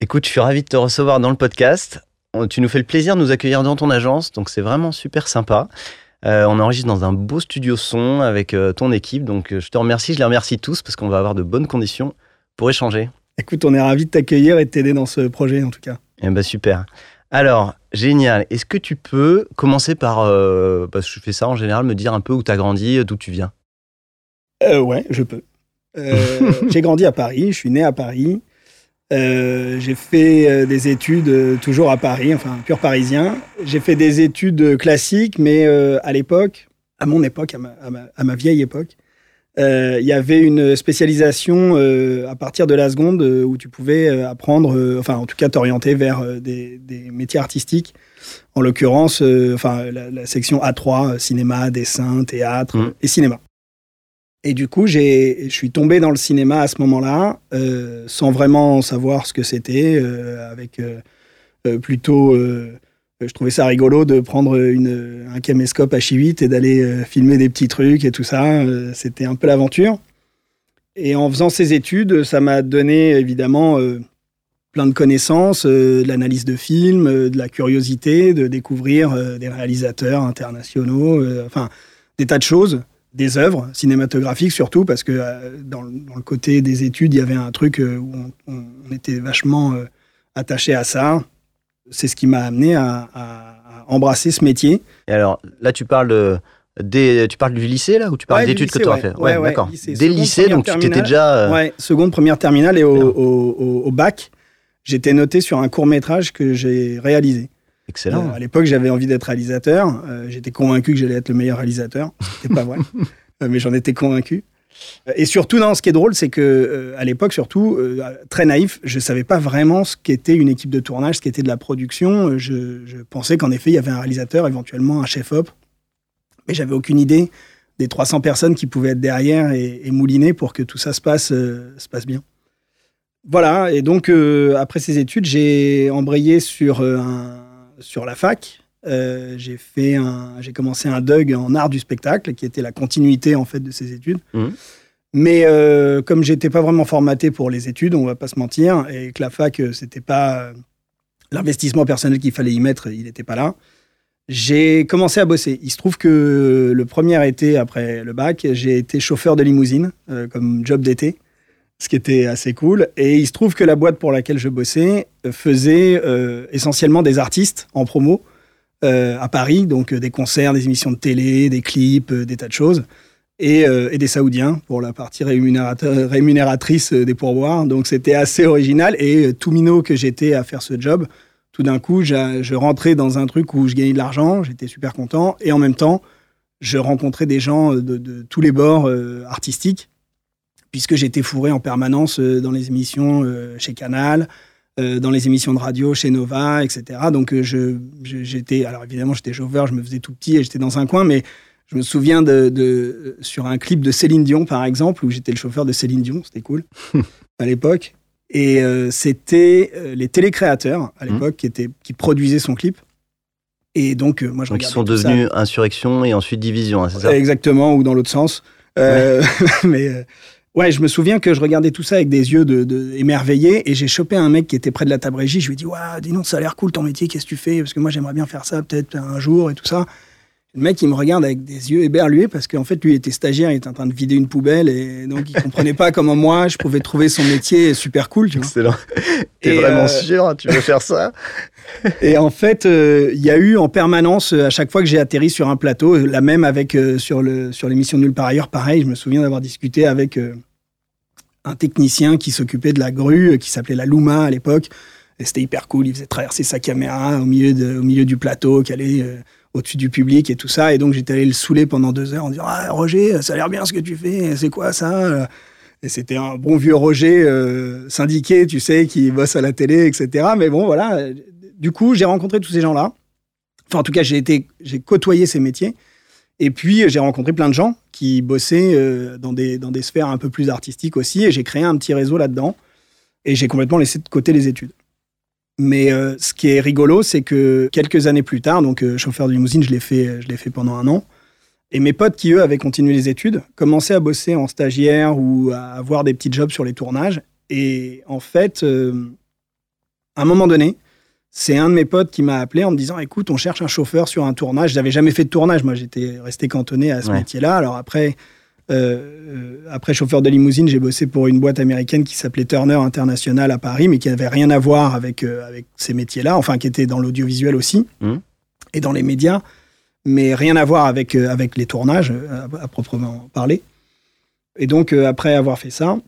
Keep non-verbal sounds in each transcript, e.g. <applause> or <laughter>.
Écoute, je suis ravi de te recevoir dans le podcast. Tu nous fais le plaisir de nous accueillir dans ton agence, donc c'est vraiment super sympa. Euh, on enregistre dans un beau studio son avec euh, ton équipe, donc euh, je te remercie, je les remercie tous parce qu'on va avoir de bonnes conditions pour échanger. Écoute, on est ravi de t'accueillir et de t'aider dans ce projet en tout cas. Eh ben super. Alors, génial. Est-ce que tu peux commencer par, parce que je fais ça en général, me dire un peu où tu as grandi, d'où tu viens? Ouais, je peux. <laughs> j'ai grandi à Paris, je suis né à Paris. Euh, j'ai fait euh, des études euh, toujours à Paris, enfin pur parisien. J'ai fait des études classiques, mais à l'époque, à mon époque, à ma, à ma, vieille époque, il y avait une spécialisation à partir de la seconde où tu pouvais apprendre, enfin en tout cas t'orienter vers des, des, métiers artistiques. En l'occurrence, enfin la, section A3, cinéma, dessin, théâtre mmh. et cinéma. Et du coup, je suis tombé dans le cinéma à ce moment-là, euh, sans vraiment savoir ce que c'était, euh, avec euh, plutôt, je trouvais ça rigolo de prendre une, un caméscope H8 et d'aller filmer des petits trucs et tout ça. c'était un peu l'aventure. Et en faisant ces études, ça m'a donné évidemment plein de connaissances, de l'analyse de films, de la curiosité, de découvrir des réalisateurs internationaux, enfin des tas de choses des œuvres cinématographiques surtout parce que euh, dans, le côté des études il y avait un truc euh, où on, était vachement euh, attaché à ça. C'est ce qui m'a amené à, embrasser ce métier. Et alors là tu parles de des, tu parles du lycée là ou tu parles d'études que tu as fait? Ouais, d'accord. dès le lycée donc tu étais déjà ouais seconde première terminale et au, au bac j'étais noté sur un court métrage que j'ai réalisé Excellent. Euh, à l'époque, j'avais envie d'être réalisateur. Euh, j'étais convaincu que j'allais être le meilleur réalisateur. C'était pas vrai, <laughs> euh, mais j'en étais convaincu. Et surtout, non, ce qui est drôle, c'est que à l'époque, surtout, très naïf, je savais pas vraiment ce qu'était une équipe de tournage, ce qu'était de la production. Je, pensais qu'en effet, il y avait un réalisateur, éventuellement un chef-op, mais j'avais aucune idée des 300 personnes qui pouvaient être derrière et, et mouliner pour que tout ça se passe, se passe bien. Voilà, et donc après ces études, j'ai embrayé sur un sur la fac. Euh, j'ai fait un, j'ai commencé un DUG en art du spectacle, qui était la continuité en fait de ces études. Mmh. Mais euh, comme j'étais pas vraiment formaté pour les études, on va pas se mentir, et que la fac euh, c'était pas l'investissement personnel qu'il fallait y mettre, il n'était pas là. J'ai commencé à bosser. Il se trouve que le premier été après le bac, j'ai été chauffeur de limousine comme job d'été ce qui était assez cool. Et il se trouve que la boîte pour laquelle je bossais euh, faisait euh, essentiellement des artistes en promo euh, à Paris, donc des concerts, des émissions de télé, des clips, des tas de choses. Et, des Saoudiens pour la partie rémunératrice des pourboires. Donc c'était assez original. Et tout minot que j'étais à faire ce job, tout d'un coup, je rentrais dans un truc où je gagnais de l'argent, j'étais super content. Et en même temps, je rencontrais des gens de, de tous les bords artistiques puisque j'étais fourré en permanence euh, dans les émissions euh, chez Canal, euh, dans les émissions de radio chez Nova, etc. Donc je, j'étais, alors évidemment j'étais chauffeur, je me faisais tout petit et j'étais dans un coin, mais je me souviens de, sur un clip de Céline Dion par exemple où j'étais le chauffeur de Céline Dion, c'était cool <laughs> à l'époque. Et c'était les télécréateurs à mmh. l'époque qui étaient qui produisaient son clip. Et donc moi je donc ils sont devenus Insurrection et ensuite Division, hein, c'est ça? Exactement, ou dans l'autre sens. <laughs> mais Ouais, je me souviens que je regardais tout ça avec des yeux de, émerveillés et j'ai chopé un mec qui était près de la table régie. Je lui ai dit, ouais, dis non, ça a l'air cool ton métier, qu'est-ce que tu fais? Parce que moi, j'aimerais bien faire ça peut-être un jour et tout ça. Le mec, il me regarde avec des yeux éberlués parce qu'en fait, lui, il était stagiaire, il était en train de vider une poubelle et donc il comprenait pas comment moi, je pouvais trouver son métier super cool. Tu vois. Excellent. <laughs> T'es vraiment euh, sûr Tu veux faire ça? <laughs> Et en fait, euh, il y a eu en permanence, à chaque fois que j'ai atterri sur un plateau, la même avec euh, sur le sur l'émission Nulle par ailleurs, pareil, je me souviens d'avoir discuté avec un technicien qui s'occupait de la grue, qui s'appelait la Luma à l'époque. C'était hyper cool. Il faisait traverser sa caméra au milieu, de, au milieu du plateau, qui allait euh, au-dessus du public et tout ça. Et donc, j'étais allé le saouler pendant deux heures en disant Ah, Roger, ça a l'air bien ce que tu fais. C'est quoi ça Et c'était un bon vieux Roger euh, syndiqué, tu sais, qui bosse à la télé, etc. Mais bon, voilà. Du coup, j'ai rencontré tous ces gens-là. Enfin, en tout cas, j'ai été, j'ai côtoyé ces métiers. Et puis, j'ai rencontré plein de gens qui bossaient euh, dans, des, dans des sphères un peu plus artistiques aussi. Et j'ai créé un petit réseau là-dedans. Et j'ai complètement laissé de côté les études. Mais euh, ce qui est rigolo, c'est que quelques années plus tard, donc euh, chauffeur de limousine, je l'ai fait, je l'ai fait pendant un an. Et mes potes qui, eux, avaient continué les études, commençaient à bosser en stagiaire ou à avoir des petits jobs sur les tournages. Et en fait, euh, à un moment donné, c'est un de mes potes qui m'a appelé en me disant Écoute, on cherche un chauffeur sur un tournage. J'avais jamais fait de tournage. Moi, j'étais resté cantonné à ce Ouais. métier-là. Alors après, euh, après chauffeur de limousine, j'ai bossé pour une boîte américaine qui s'appelait Turner International à Paris, mais qui n'avait rien à voir avec, euh, avec ces métiers-là, enfin qui était dans l'audiovisuel aussi Mhm. et dans les médias, mais rien à voir avec, euh, avec les tournages euh, à, à proprement parler. Et donc, euh, après avoir fait ça,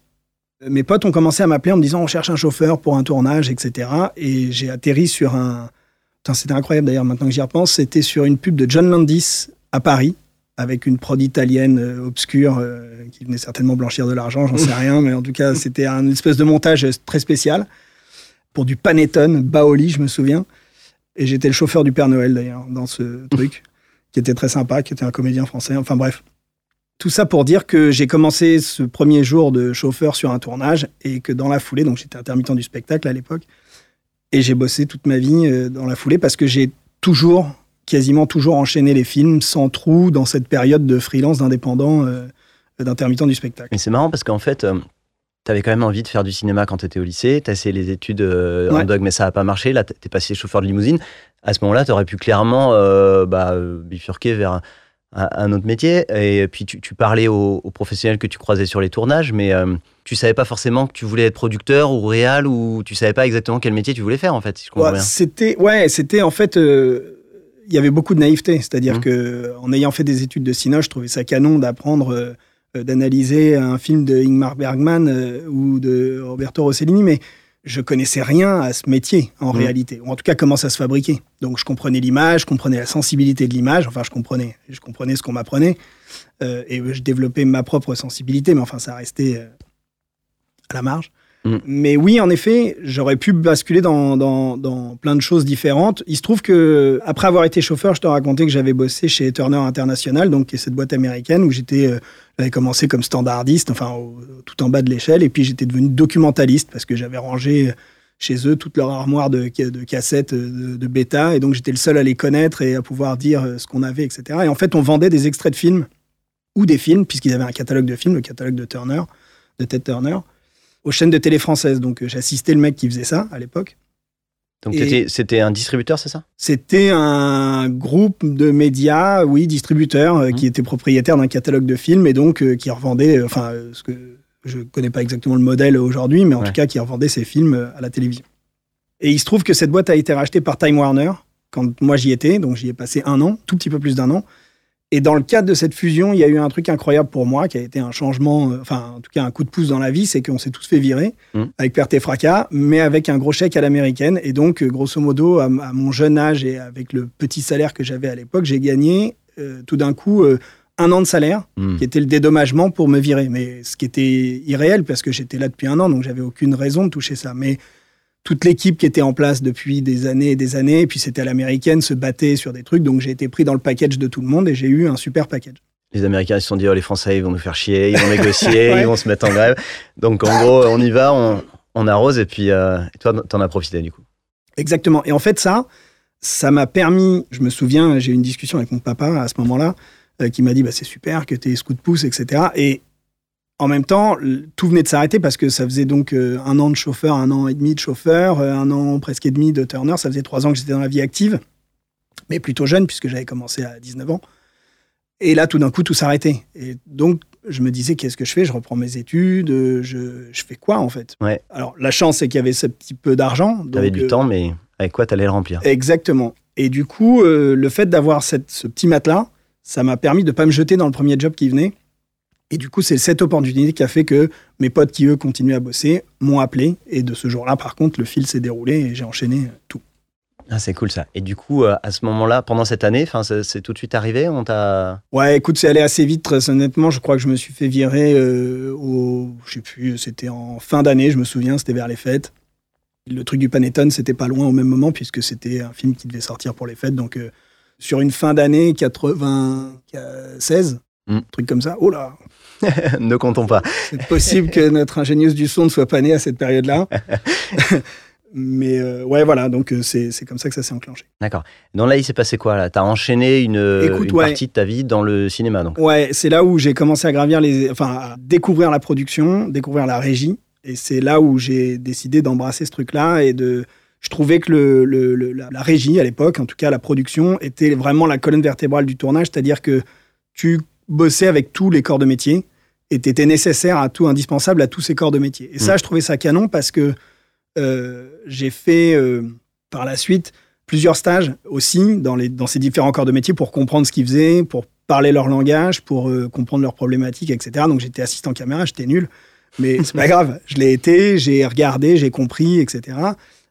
euh, mes potes ont commencé à m'appeler en me disant on cherche un chauffeur pour un tournage, etc. Et j'ai atterri sur un. C'était incroyable d'ailleurs, maintenant que j'y repense. C'était sur une pub de John Landis à Paris, avec une prod italienne euh, obscure euh, qui venait certainement blanchir de l'argent, j'en sais <laughs> rien, mais en tout cas, c'était un espèce de montage euh, très spécial pour du panettone, Baoli, je me souviens. Et j'étais le chauffeur du Père Noël d'ailleurs dans ce truc, qui était très sympa, qui était un comédien français. Enfin bref. Tout ça pour dire que j'ai commencé ce premier jour de chauffeur sur un tournage et que dans la foulée, donc j'étais intermittent du spectacle à l'époque, et j'ai bossé toute ma vie dans la foulée parce que j'ai toujours, quasiment toujours enchaîné les films sans trou dans cette période de freelance, d'indépendant, euh, d'intermittent du spectacle. Mais c'est marrant parce qu'en fait, tu avais quand même envie de faire du cinéma quand tu étais au lycée. Tu as essayé les études euh, en dog, mais ça n'a pas marché. Là, tu es passé chauffeur de limousine. À ce moment-là, tu aurais pu clairement euh, bah, euh, bifurquer vers un, autre métier. Et puis, tu, tu parlais aux, aux professionnels que tu croisais sur les tournages, mais euh, tu savais pas forcément que tu voulais être producteur ou réal ou tu savais pas exactement quel métier tu voulais faire, en fait, si je comprends Ouais, bien. c'était ouais, c'était en fait euh, il y avait beaucoup de naïveté, c'est-à-dire Mhm. que en ayant fait des études de cinéma, je trouvais ça canon d'apprendre euh, euh, d'analyser un film de Ingmar Bergman euh, ou de Roberto Rossellini mais je connaissais rien à ce métier en Mhm. réalité, ou en tout cas comment ça se fabriquait. Donc je comprenais l'image, je comprenais la sensibilité de l'image, enfin je comprenais, je comprenais ce qu'on m'apprenait, euh, et je développais ma propre sensibilité, mais enfin ça restait à la marge. Mhm. Mais oui, en effet, j'aurais pu basculer dans, plein de choses différentes. Il se trouve que après avoir été chauffeur, je te racontais que j'avais bossé chez Turner International, donc qui est cette boîte américaine où j'étais, euh, j'avais commencé comme standardiste, enfin tout en bas de l'échelle, et puis j'étais devenu documentaliste parce que j'avais rangé chez eux toute leur armoire de, de cassettes euh, de, de bêta, et donc j'étais le seul à les connaître et à pouvoir dire euh, ce qu'on avait, etc. Et en fait, on vendait des extraits de films ou des films, puisqu'ils avaient un catalogue de films, le catalogue de Turner, de Ted Turner, aux chaînes de télé françaises. Donc euh, j'assistais le mec qui faisait ça à l'époque. Donc, c'était un distributeur, c'est ça? C'était un groupe de médias, oui, distributeurs, euh, Mhm. qui était propriétaire d'un catalogue de films et donc euh, qui revendait, enfin, euh, ce que je connais pas exactement le modèle aujourd'hui, mais en Ouais. tout cas qui revendait ses films à la télévision. Et il se trouve que cette boîte a été rachetée par Time Warner quand moi j'y étais, donc j'y ai passé un an, tout petit peu plus d'un an. Et dans le cadre de cette fusion, il y a eu un truc incroyable pour moi, qui a été un changement, euh, enfin en tout cas un coup de pouce dans la vie, c'est qu'on s'est tous fait virer Mhm. avec perte et fracas, mais avec un gros chèque à l'américaine. Et donc, euh, grosso modo, à, mon jeune âge et avec le petit salaire que j'avais à l'époque, j'ai gagné euh, tout d'un coup euh, un an de salaire, Hmm. qui était le dédommagement pour me virer. Mais ce qui était irréel, parce que j'étais là depuis un an, donc j'avais aucune raison de toucher ça. Mais toute l'équipe qui était en place depuis des années et des années, et puis c'était à l'américaine, se battait sur des trucs, donc j'ai été pris dans le package de tout le monde et j'ai eu un super package. Les Américains ils se sont dit, oh, les Français, ils vont nous faire chier, ils vont négocier, <laughs> Ouais. ils vont se mettre en grève. Donc, en gros, on y va, on, on arrose, et puis euh, et toi, t'en as profité, du coup. Exactement. Et en fait, ça, ça m'a permis, je me souviens, j'ai eu une discussion avec mon papa à ce moment-là, euh, qui m'a dit, bah, c'est super que tu es scout pouce, etc. Et en même temps, tout venait de s'arrêter parce que ça faisait donc euh, un an de chauffeur, un an et demi de chauffeur, euh, un an presque et demi de Turner. Ça faisait trois ans que j'étais dans la vie active, mais plutôt jeune puisque j'avais commencé à 19 ans. Et là, tout d'un coup, tout s'arrêtait. Et donc, je me disais, qu'est-ce que je fais? Je reprends mes études, euh, je, je fais quoi en fait? Ouais. Alors, la chance, c'est qu'il y avait ce petit peu d'argent. T'avais donc, du euh, temps, mais avec quoi t'allais le remplir? Exactement. Et du coup, euh, le fait d'avoir ce petit matelas, ça m'a permis de pas me jeter dans le premier job qui venait. Et du coup, c'est cette opportunité qui a fait que mes potes qui, eux, continuaient à bosser, m'ont appelé. Et de ce jour-là, par contre, le fil s'est déroulé et j'ai enchaîné tout. Ah, c'est cool ça. Et du coup, euh, à ce moment-là, pendant cette année, c'est tout de suite arrivé On t'a Ouais, écoute, c'est allé assez vite. Très honnêtement, je crois que je me suis fait virer euh, au, je sais plus, c'était en fin d'année, je me souviens, c'était vers les fêtes. Le truc du Panettone, c'était pas loin au même moment puisque c'était un film qui devait sortir pour les fêtes. Donc, euh, sur une fin d'année 96, un hmm. truc comme ça. Oh là <laughs> Ne comptons pas. C'est possible que notre ingénieuse du son ne soit pas née à cette période-là. <laughs> Mais euh, ouais, voilà, donc euh, c'est comme ça que ça s'est enclenché. D'accord. Donc là, il s'est passé quoi là? T'as enchaîné une, une partie de ta vie dans le cinéma, donc? Ouais, c'est là où j'ai commencé à gravir les, enfin, à découvrir la production, découvrir la régie, et c'est là où j'ai décidé d'embrasser ce truc-là et de. Je trouvais que le, le, la, régie à l'époque, en tout cas la production, était vraiment la colonne vertébrale du tournage, c'est-à-dire que tu bossais avec tous les corps de métier et tu étais nécessaire à tout, indispensable à tous ces corps de métier. Et ça, mm. je trouvais ça canon parce que euh, j'ai fait euh, par la suite plusieurs stages aussi dans, les, dans ces différents corps de métier pour comprendre ce qu'ils faisaient, pour parler leur langage, pour euh, comprendre leurs problématiques, etc. Donc j'étais assistant caméra, j'étais nul, mais <laughs> c'est pas grave. Je l'ai été, j'ai regardé, j'ai compris, etc.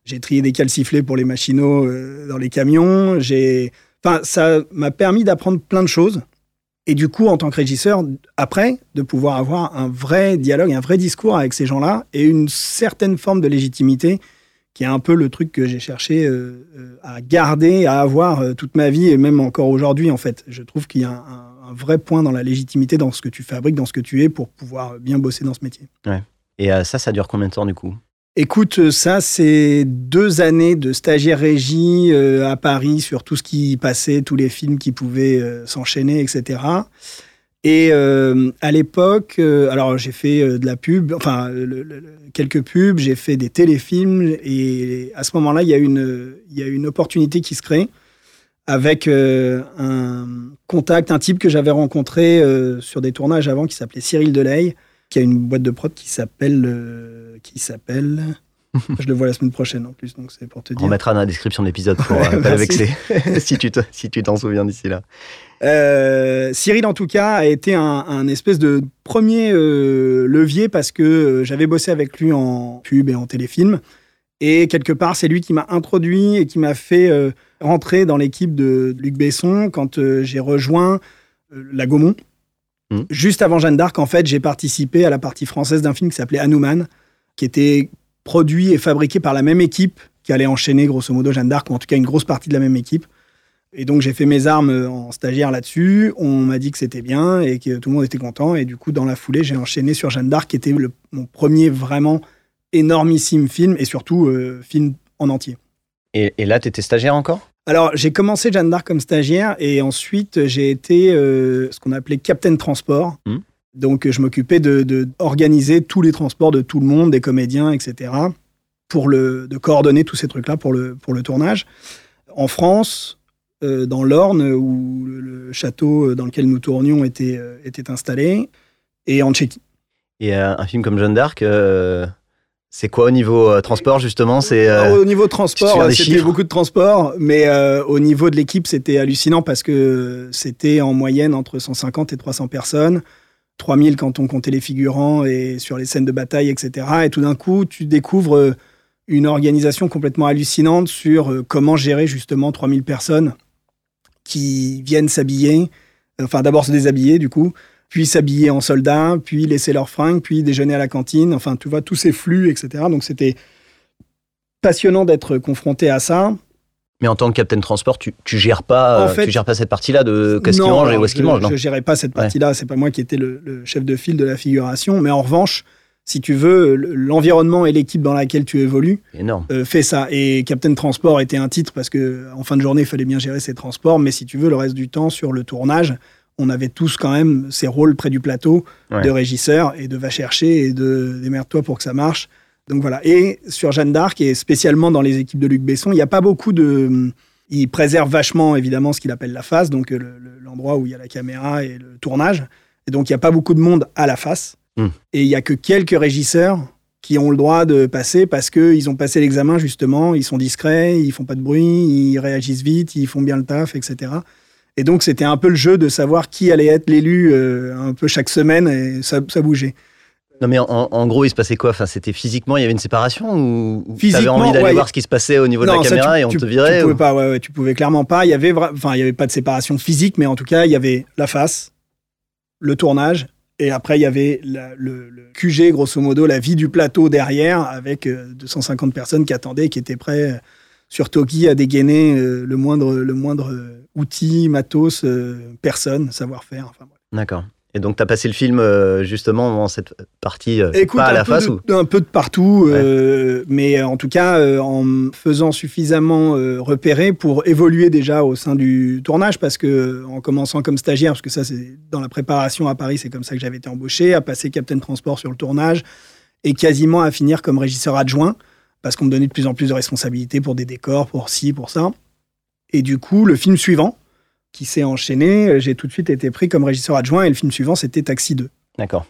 J'ai trié des calciflets pour les machinaux dans les camions. J'ai, enfin, ça m'a permis d'apprendre plein de choses. Et du coup, en tant que régisseur, après, de pouvoir avoir un vrai dialogue, un vrai discours avec ces gens-là et une certaine forme de légitimité, qui est un peu le truc que j'ai cherché euh, euh, à garder, à avoir euh, toute ma vie et même encore aujourd'hui, en fait. Je trouve qu'il y a un, vrai point dans la légitimité, dans ce que tu fabriques, dans ce que tu es, pour pouvoir bien bosser dans ce métier. Ouais. Et ça, ça dure combien de temps du coup? Écoute, ça, c'est deux années de stagiaire régie euh, à Paris sur tout ce qui passait, tous les films qui pouvaient euh, s'enchaîner, etc. Et euh, à l'époque, alors j'ai fait de la pub, enfin quelques pubs, j'ai fait des téléfilms, et à ce moment-là, il y a une, y a une opportunité qui se crée avec un contact, un type que j'avais rencontré sur des tournages avant qui s'appelait Cyril Delay qui a une boîte de prod qui s'appelle. Euh, qui s'appelle. <laughs> Je le vois la semaine prochaine en plus, donc c'est pour te dire. On mettra dans la description de l'épisode pour <laughs> euh, pas vexer, <laughs> si tu si tu t'en souviens d'ici là. Euh, Cyril, en tout cas, a été un, espèce de premier levier parce que j'avais bossé avec lui en pub et en téléfilm. Et quelque part, c'est lui qui m'a introduit et qui m'a fait rentrer dans l'équipe de Luc Besson quand j'ai rejoint la Gaumont. Mm. Juste avant Jeanne d'Arc, en fait, j'ai participé à la partie française d'un film qui s'appelait Hanuman, qui était produit et fabriqué par la même équipe qui allait enchaîner grosso modo Jeanne d'Arc, ou en tout cas une grosse partie de la même équipe. Et donc j'ai fait mes armes en stagiaire là-dessus. On m'a dit que c'était bien et que tout le monde était content. Et du coup, dans la foulée, j'ai enchaîné sur Jeanne d'Arc, qui était mon premier vraiment énormissime film et surtout euh, film en entier. Et, et là, tu étais stagiaire encore? Alors, j'ai commencé Jeanne d'Arc comme stagiaire et ensuite j'ai été euh, ce qu'on appelait captain transport. Hmm. Donc, je m'occupais de, organiser tous les transports de tout le monde, des comédiens, etc., pour le, de coordonner tous ces trucs-là pour le, pour le tournage. En France, euh, dans l'Orne, où le, château dans lequel nous tournions était, euh, était installé, et en Tchéquie. Et un film comme Jeanne d'Arc, c'est quoi au niveau euh, transport justement? C'est euh, au niveau transport, c'était beaucoup de transport, mais euh, au niveau de l'équipe, c'était hallucinant parce que c'était en moyenne entre 150 et 300 personnes, 3000 quand on comptait les figurants et sur les scènes de bataille, etc. Et tout d'un coup, tu découvres une organisation complètement hallucinante sur comment gérer justement 3000 personnes qui viennent s'habiller, enfin d'abord se déshabiller du coup, puis s'habiller en soldat, puis laisser leurs fringues, puis déjeuner à la cantine. Enfin, tu vois, tous ces flux, etc. Donc, c'était passionnant d'être confronté à ça. Mais en tant que capitaine transport, tu, tu gères pas, tu gères pas cette partie-là de qu'est-ce qu'il mange et où est-ce qu'il mange, non Je gérais pas cette partie-là. C'est pas moi qui étais le, chef de file de la figuration. Mais en revanche, si tu veux, l'environnement et l'équipe dans laquelle tu évolues euh, fait ça. Et Captain Transport était un titre parce que en fin de journée, il fallait bien gérer ses transports. Mais si tu veux, le reste du temps sur le tournage, on avait tous quand même ces rôles près du plateau de régisseur et de va chercher et de démerde-toi pour que ça marche. Donc voilà. Et sur Jeanne d'Arc, et spécialement dans les équipes de Luc Besson, il n'y a pas beaucoup de. Il préserve vachement, évidemment, ce qu'il appelle la face, donc l'endroit où il y a la caméra et le tournage. Et donc, il n'y a pas beaucoup de monde à la face. Hmm. Et il n'y a que quelques régisseurs qui ont le droit de passer parce qu'ils ont passé l'examen, justement. Ils sont discrets, ils font pas de bruit, ils réagissent vite, ils font bien le taf, etc. Et donc, c'était un peu le jeu de savoir qui allait être l'élu euh, un peu chaque semaine et ça, bougeait. Non mais en, gros, il se passait quoi? Enfin, c'était physiquement, il y avait une séparation ou tu avais envie d'aller voir ce qui se passait au niveau de la caméra et on te virait Tu pouvais pas, ouais, tu pouvais clairement pas. Il y avait, enfin, il y avait pas de séparation physique, mais en tout cas, il y avait la face, le tournage, et après il y avait le, QG, grosso modo, la vie du plateau derrière, avec 250 euh, personnes qui attendaient, qui étaient prêts euh, sur Toki à dégainer le moindre, le moindre outil, matos, personne, savoir-faire. Enfin, D'accord. Et donc, tu as passé le film euh, justement dans cette partie, euh, pas à la face ou... Un peu de partout, euh, mais en tout cas, en faisant suffisamment repérer pour évoluer déjà au sein du tournage, parce que en commençant comme stagiaire, parce que ça, c'est dans la préparation à Paris, c'est comme ça que j'avais été embauché, à passer Captain Transport sur le tournage, et quasiment à finir comme régisseur adjoint, parce qu'on me donnait de plus en plus de responsabilités pour des décors, pour ci, pour ça. Et du coup, le film suivant, qui s'est enchaîné. J'ai tout de suite été pris comme régisseur adjoint et le film suivant, c'était Taxi 2. D'accord.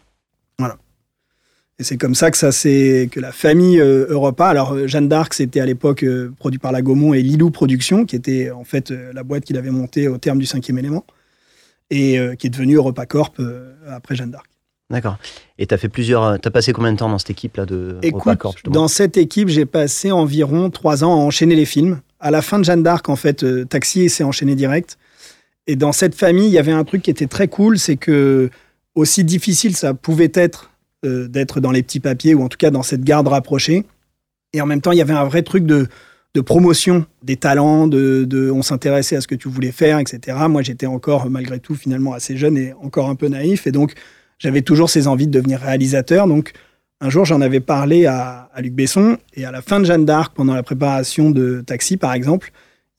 Voilà. Et c'est comme ça que ça c'est que la famille euh, Europa. Alors euh, Jeanne d'Arc, c'était à l'époque euh, produit par la Gaumont et Lilou Productions, qui était en fait la boîte qu'il avait montée au terme du cinquième élément et qui est devenue Europa Corp après Jeanne d'Arc. D'accord. Et tu as fait plusieurs. Tu as passé combien de temps dans cette équipe-là de Écoute, Corp Dans cette équipe, j'ai passé environ trois ans à enchaîner les films. À la fin de Jeanne d'Arc, en fait, Taxi s'est enchaîné direct. Et dans cette famille, il y avait un truc qui était très cool, c'est que aussi difficile ça pouvait être euh, d'être dans les petits papiers ou en tout cas dans cette garde rapprochée. Et en même temps, il y avait un vrai truc de, de promotion des talents, de, de on s'intéressait à ce que tu voulais faire, etc. Moi, j'étais encore malgré tout finalement assez jeune et encore un peu naïf, et donc j'avais toujours ces envies de devenir réalisateur. Donc un jour, j'en avais parlé à, à Luc Besson, et à la fin de Jeanne d'Arc, pendant la préparation de Taxi, par exemple,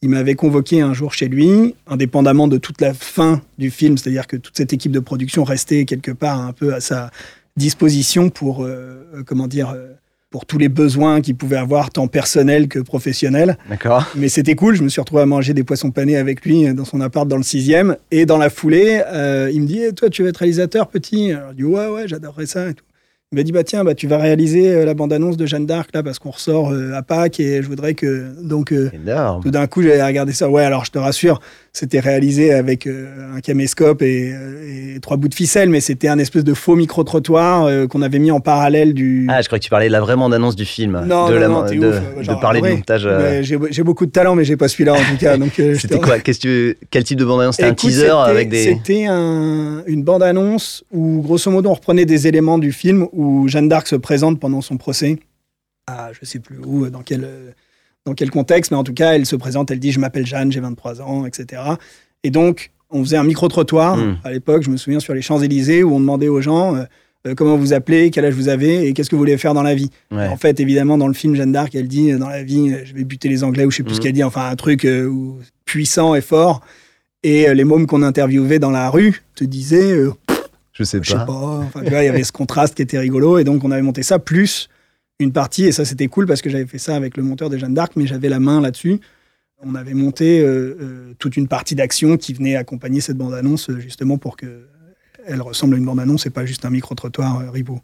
il m'avait convoqué un jour chez lui, indépendamment de toute la fin du film, c'est-à-dire que toute cette équipe de production restait quelque part un peu à sa disposition pour, euh, euh, comment dire, euh, pour tous les besoins qu'il pouvait avoir, tant personnels que professionnels. D'accord. Mais c'était cool, je me suis retrouvé à manger des poissons panés avec lui dans son appart dans le sixième. Et dans la foulée, il me dit eh, Toi, tu veux être réalisateur, petit? Alors, Je dis Ouais, ouais, j'adorerais ça et tout. Il m'a dit bah tiens bah tu vas réaliser euh, la bande annonce de Jeanne d'Arc là parce qu'on ressort euh, à Pâques et je voudrais que donc euh, tout d'un coup j'avais regardé ça. Ouais alors je te rassure c'était réalisé avec un caméscope et, trois bouts de ficelle mais c'était un espèce de faux micro trottoir qu'on avait mis en parallèle du ah je crois que tu parlais de la vraie bande annonce du film. Non de, non, la, non, de, ouf, de parler du montage j'ai beaucoup de talent mais j'ai pas celui-là en tout cas donc c'était quoi? Qu'est-ce que quel type de bande annonce c'était un teaser avec des c'était un, une bande annonce où grosso modo on reprenait des éléments du film où Jeanne d'Arc se présente pendant son procès à je sais plus où, dans quel, dans quel contexte, mais en tout cas, elle se présente, elle dit Je m'appelle Jeanne, j'ai 23 ans, etc. Et donc, on faisait un micro-trottoir hmm. à l'époque, je me souviens, sur les Champs-Élysées, où on demandait aux gens euh, euh, comment vous appelez, quel âge vous avez et qu'est-ce que vous voulez faire dans la vie. En fait, évidemment, dans le film Jeanne d'Arc, elle dit Dans la vie, je vais buter les Anglais, ou je sais plus ce hmm. qu'elle dit, enfin, un truc euh, puissant et fort. Et les mômes qu'on interviewait dans la rue te disaient je sais pas. Je sais pas. il y avait ce contraste qui était rigolo. Et donc, on avait monté ça, plus une partie. Et ça, c'était cool parce que j'avais fait ça avec le monteur de Jeanne d'Arc, mais j'avais la main là-dessus. On avait monté euh, euh, toute une partie d'action qui venait accompagner cette bande-annonce, justement pour qu'elle ressemble à une bande-annonce et pas juste un micro-trottoir euh, ribot.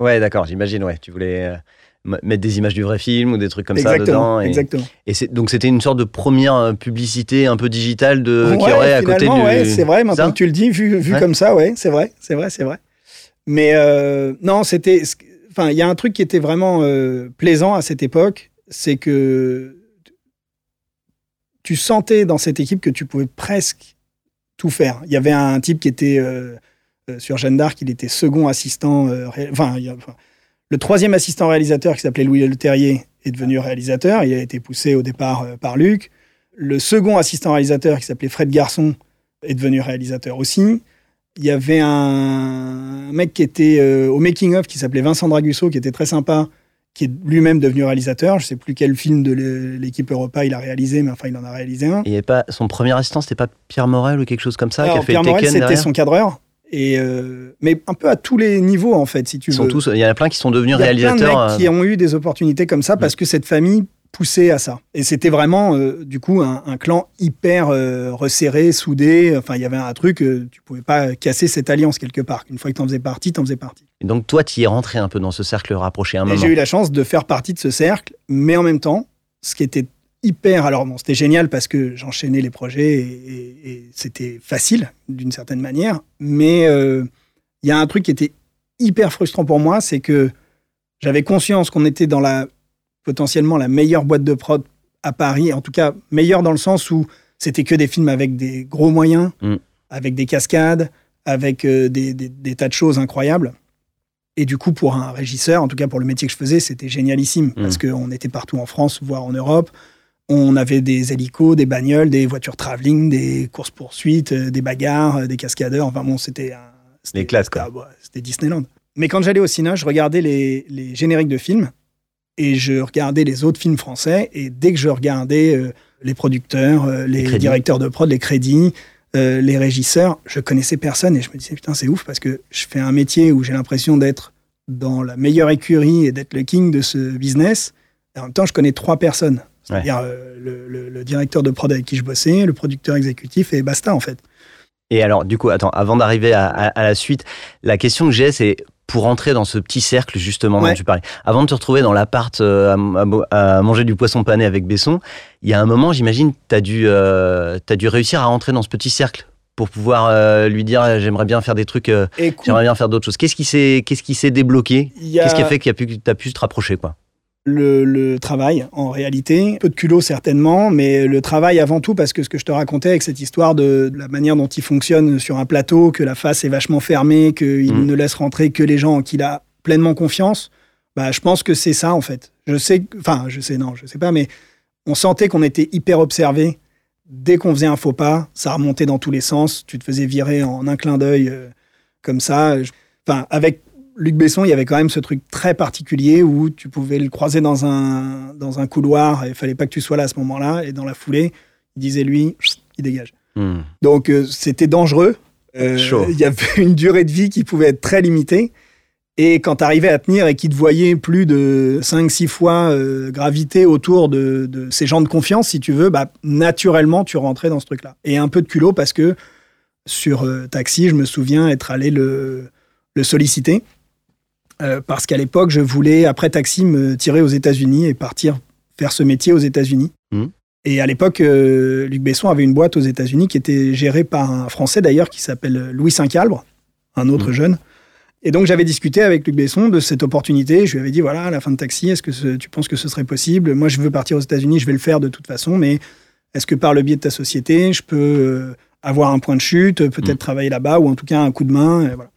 Ouais, d'accord, j'imagine, ouais. Tu voulais mettre des images du vrai film ou des trucs comme ça dedans. Et, exactement. Et donc c'était une sorte de première euh, publicité un peu digitale de qui aurait à côté du. Ouais, c'est vrai. Maintenant que tu le dis, vu, vu comme ça, ouais, c'est vrai, c'est vrai, c'est vrai. Mais euh, non, c'était. Enfin, il y a un truc qui était vraiment euh, plaisant à cette époque, c'est que tu sentais dans cette équipe que tu pouvais presque tout faire. Il y avait un type qui était sur Jeanne d'Arc, il était second assistant. enfin, le troisième assistant réalisateur, qui s'appelait Louis Leterrier, est devenu réalisateur. Il a été poussé au départ euh, par Luc. Le second assistant réalisateur, qui s'appelait Fred Garçon, est devenu réalisateur aussi. Il y avait un mec qui était euh, au making-of qui s'appelait Vincent Dragusso, qui était très sympa, qui est lui-même devenu réalisateur. Je ne sais plus quel film de l'équipe Europa il a réalisé, mais enfin, il en a réalisé un. Et pas, son premier assistant, c'était pas Pierre Morel ou quelque chose comme ça qui a fait Pierre Morel, c'était son cadreur. Et euh, mais un peu à tous les niveaux en fait, si tu veux. tous, il y en a plein qui sont devenus réalisateurs. Il y a plein de mecs qui ont eu des opportunités comme ça parce que cette famille poussait à ça. Et c'était vraiment euh, du coup un, clan hyper euh, resserré, soudé. Enfin, il y avait un truc, tu pouvais pas casser cette alliance quelque part. Une fois que tu en faisais partie, tu en faisais partie. Et donc toi, tu y es rentré un peu dans ce cercle rapproché un moment. J'ai eu la chance de faire partie de ce cercle, mais en même temps, ce qui était hyper. Alors, bon, c'était génial parce que j'enchaînais les projets et, c'était facile d'une certaine manière. Mais euh, il y a un truc qui était hyper frustrant pour moi, c'est que j'avais conscience qu'on était dans la potentiellement la meilleure boîte de prod à Paris, en tout cas meilleure dans le sens où c'était que des films avec des gros moyens, Mm. avec des cascades, avec euh, des, des- des tas de choses incroyables. Et du coup, pour un régisseur, en tout cas pour le métier que je faisais, c'était génialissime parce qu'on était partout en France, voire en Europe. On avait des hélicos, des bagnoles, des voitures travelling, des courses-poursuites, euh, des bagarres, euh, des cascadeurs. Enfin bon, c'était Les classes, quoi. c'était- ah, ouais, C'était Disneyland. Mais quand j'allais au cinéma, je regardais les, les génériques de films et je regardais les autres films français. Et dès que je regardais euh, les producteurs, euh, les, directeurs de prod, les crédits, euh, les régisseurs, je connaissais personne et je me disais putain c'est ouf parce que je fais un métier où j'ai l'impression d'être dans la meilleure écurie et d'être le king de ce business. Et en même temps, je connais trois personnes. C'est-à-dire euh, le, le- le directeur de prod avec qui je bossais, le producteur exécutif et basta en fait. Et alors, du coup, attends, avant d'arriver à, à- à la suite, la question que j'ai, c'est pour entrer dans ce petit cercle justement dont tu parlais. Avant de te retrouver dans l'appart euh, à, manger du poisson pané avec Besson, il y a un moment, j'imagine, tu as, dû, euh, dû réussir à rentrer dans ce petit cercle pour pouvoir euh, lui dire j'aimerais bien faire des trucs, euh, j'aimerais bien faire d'autres choses. Qu'est-ce qui s'est, qu'est-ce qui s'est débloqué? A- Qu'est-ce qui a fait que tu as pu te rapprocher quoi? Le, le travail en réalité. Peu de culot certainement, mais le travail avant tout parce que ce que je te racontais avec cette histoire de, de la manière dont il fonctionne sur un plateau, que la face est vachement fermée, qu'il Mhm. ne laisse rentrer que les gens en qui il a pleinement confiance, bah, je pense que c'est ça en fait. Je sais, enfin je sais non, je sais pas, mais on sentait qu'on était hyper observé. Dès qu'on faisait un faux pas, ça remontait dans tous les sens. Tu te faisais virer en un clin d'œil euh, comme ça. Enfin, avec Luc Besson, il y avait quand même ce truc très particulier où tu pouvais le croiser dans un, dans un couloir et il fallait pas que tu sois là à ce moment-là. Et dans la foulée, il disait lui, il dégage. Hmm. Donc euh, c'était dangereux. Euh. Il y avait une durée de vie qui pouvait être très limitée. Et quand tu arrivais à tenir et qu'il te voyait plus de 5-6 fois euh, graviter autour de, de ces gens de confiance, si tu veux, bah, naturellement, tu rentrais dans ce truc-là. Et un peu de culot parce que sur euh, Taxi, je me souviens être allé le, le solliciter. Euh, parce qu'à l'époque, je voulais, après Taxi, me tirer aux États-Unis et partir faire ce métier aux États-Unis. Mhm. Et à l'époque, euh, Luc Besson avait une boîte aux États-Unis qui était gérée par un Français d'ailleurs qui s'appelle Louis Saint-Calbre, un autre Mhm. jeune. Et donc j'avais discuté avec Luc Besson de cette opportunité. Je lui avais dit voilà, à la fin de Taxi, est-ce que ce- tu penses que ce serait possible? Moi, je veux partir aux États-Unis, je vais le faire de toute façon, mais est-ce que par le biais de ta société, je peux euh, avoir un point de chute, peut-être Mhm. travailler là-bas ou en tout cas un coup de main et voilà.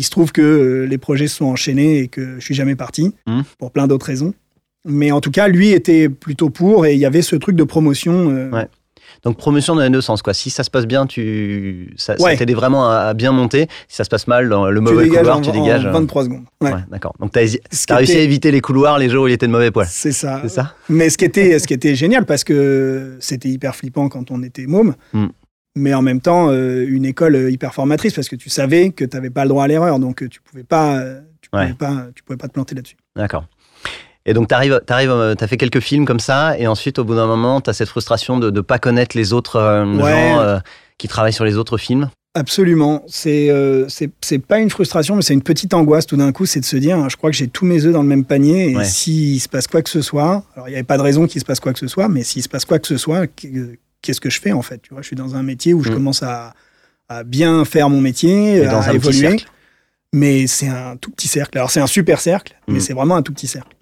Il se trouve que euh, les projets se sont enchaînés et que je suis jamais parti Mhm. pour plein d'autres raisons. Mais en tout cas, lui était plutôt pour et il y avait ce truc de promotion. euh, Ouais. Donc promotion dans les deux sens quoi. Si ça se passe bien, tu ça, ça Ouais. t'aidait vraiment à, à bien monter. Si ça se passe mal dans le mauvais couloir, en, tu en dégages. euh, 23 secondes. Ouais. D'accord. Donc t'as qui réussi était- à éviter les couloirs les jours où il était de mauvais poil. C'est ça. Mais ce qui était, ce qui était génial, parce que c'était hyper flippant quand on était môme, Mm. Mais en même temps, euh, une école euh, hyper formatrice, parce que tu savais que tu n'avais pas le droit à l'erreur, donc euh, tu pouvais pas, tu pouvais Ouais. pas, tu pouvais pas te planter là-dessus. D'accord. Et donc t'arrives, t'arrives, euh, t'as fait quelques films comme ça, et ensuite au bout d'un moment, t'as cette frustration de ne pas connaître les autres euh, Ouais. gens euh, qui travaillent sur les autres films? Absolument. C'est euh, c'est pas une frustration, mais c'est une petite angoisse tout d'un coup, c'est de se dire, hein, je crois que j'ai tous mes œufs dans le même panier, et Ouais. s'il se passe quoi que ce soit, alors il n'y avait pas de raison qu'il se passe quoi que ce soit, mais s'il se passe quoi que ce soit, qu'est-ce que je fais en fait Tu vois, je suis dans un métier où je Mm. commence à, à bien faire mon métier, Et dans à un petit évoluer. cercle. mais c'est un tout petit cercle. Alors c'est un super cercle, mais Mm. c'est vraiment un tout petit cercle.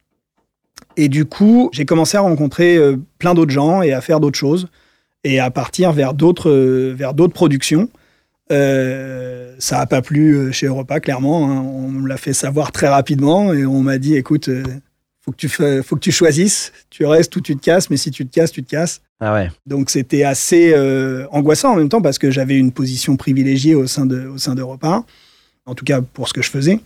Et du coup, j'ai commencé à rencontrer euh, plein d'autres gens et à faire d'autres choses et à partir vers d'autres euh, vers d'autres productions. Euh, ça a pas plu chez Europa, clairement. hein. On me l'a fait savoir très rapidement et on m'a dit, écoute, faut que tu fa- faut que tu choisisses. Tu restes ou tu te casses, mais si tu te casses, tu te casses. Ah ouais. Donc c'était assez euh, angoissant en même temps parce que j'avais une position privilégiée au sein de au sein d'Europa, en tout cas pour ce que je faisais.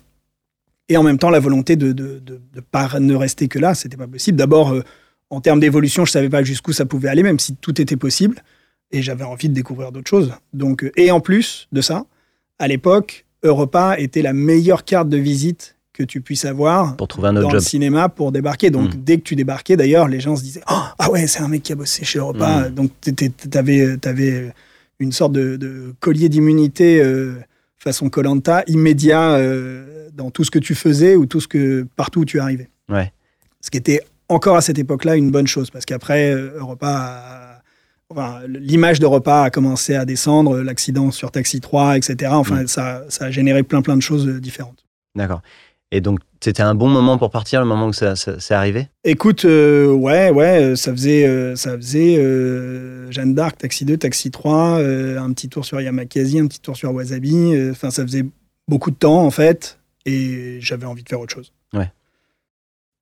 Et en même temps la volonté de de, de, de pas ne rester que là, c'était pas possible. D'abord euh, en termes d'évolution, je savais pas jusqu'où ça pouvait aller, même si tout était possible. Et j'avais envie de découvrir d'autres choses. Donc euh, et en plus de ça, à l'époque, Europa était la meilleure carte de visite que tu puisses avoir Pour trouver un dans le cinéma pour débarquer. Donc, Mm. dès que tu débarquais, d'ailleurs, les gens se disaient Oh, Ah ouais, c'est un mec qui a bossé chez Europa. Mm. Donc, tu avais, une sorte de, de collier d'immunité euh, façon Colanta immédiat euh, dans tout ce que tu faisais ou tout ce que, partout où tu arrivais. Ouais. Ce qui était encore à cette époque-là une bonne chose parce qu'après, euh, Europa a- Enfin, l'image d'Europa a commencé à descendre, l'accident sur Taxi 3, etc. Enfin, Mm. ça, ça a généré plein plein de choses euh, différentes. D'accord. Et donc, c'était un bon moment pour partir, le moment où ça, ça, c'est arrivé? Écoute, euh, ouais, ouais, ça faisait, euh, ça faisait Jeanne d'Arc, Taxi 2, Taxi 3, un petit tour sur Yamakasi, un petit tour sur Wasabi. Enfin, ça faisait beaucoup de temps, en fait, et j'avais envie de faire autre chose. Ouais.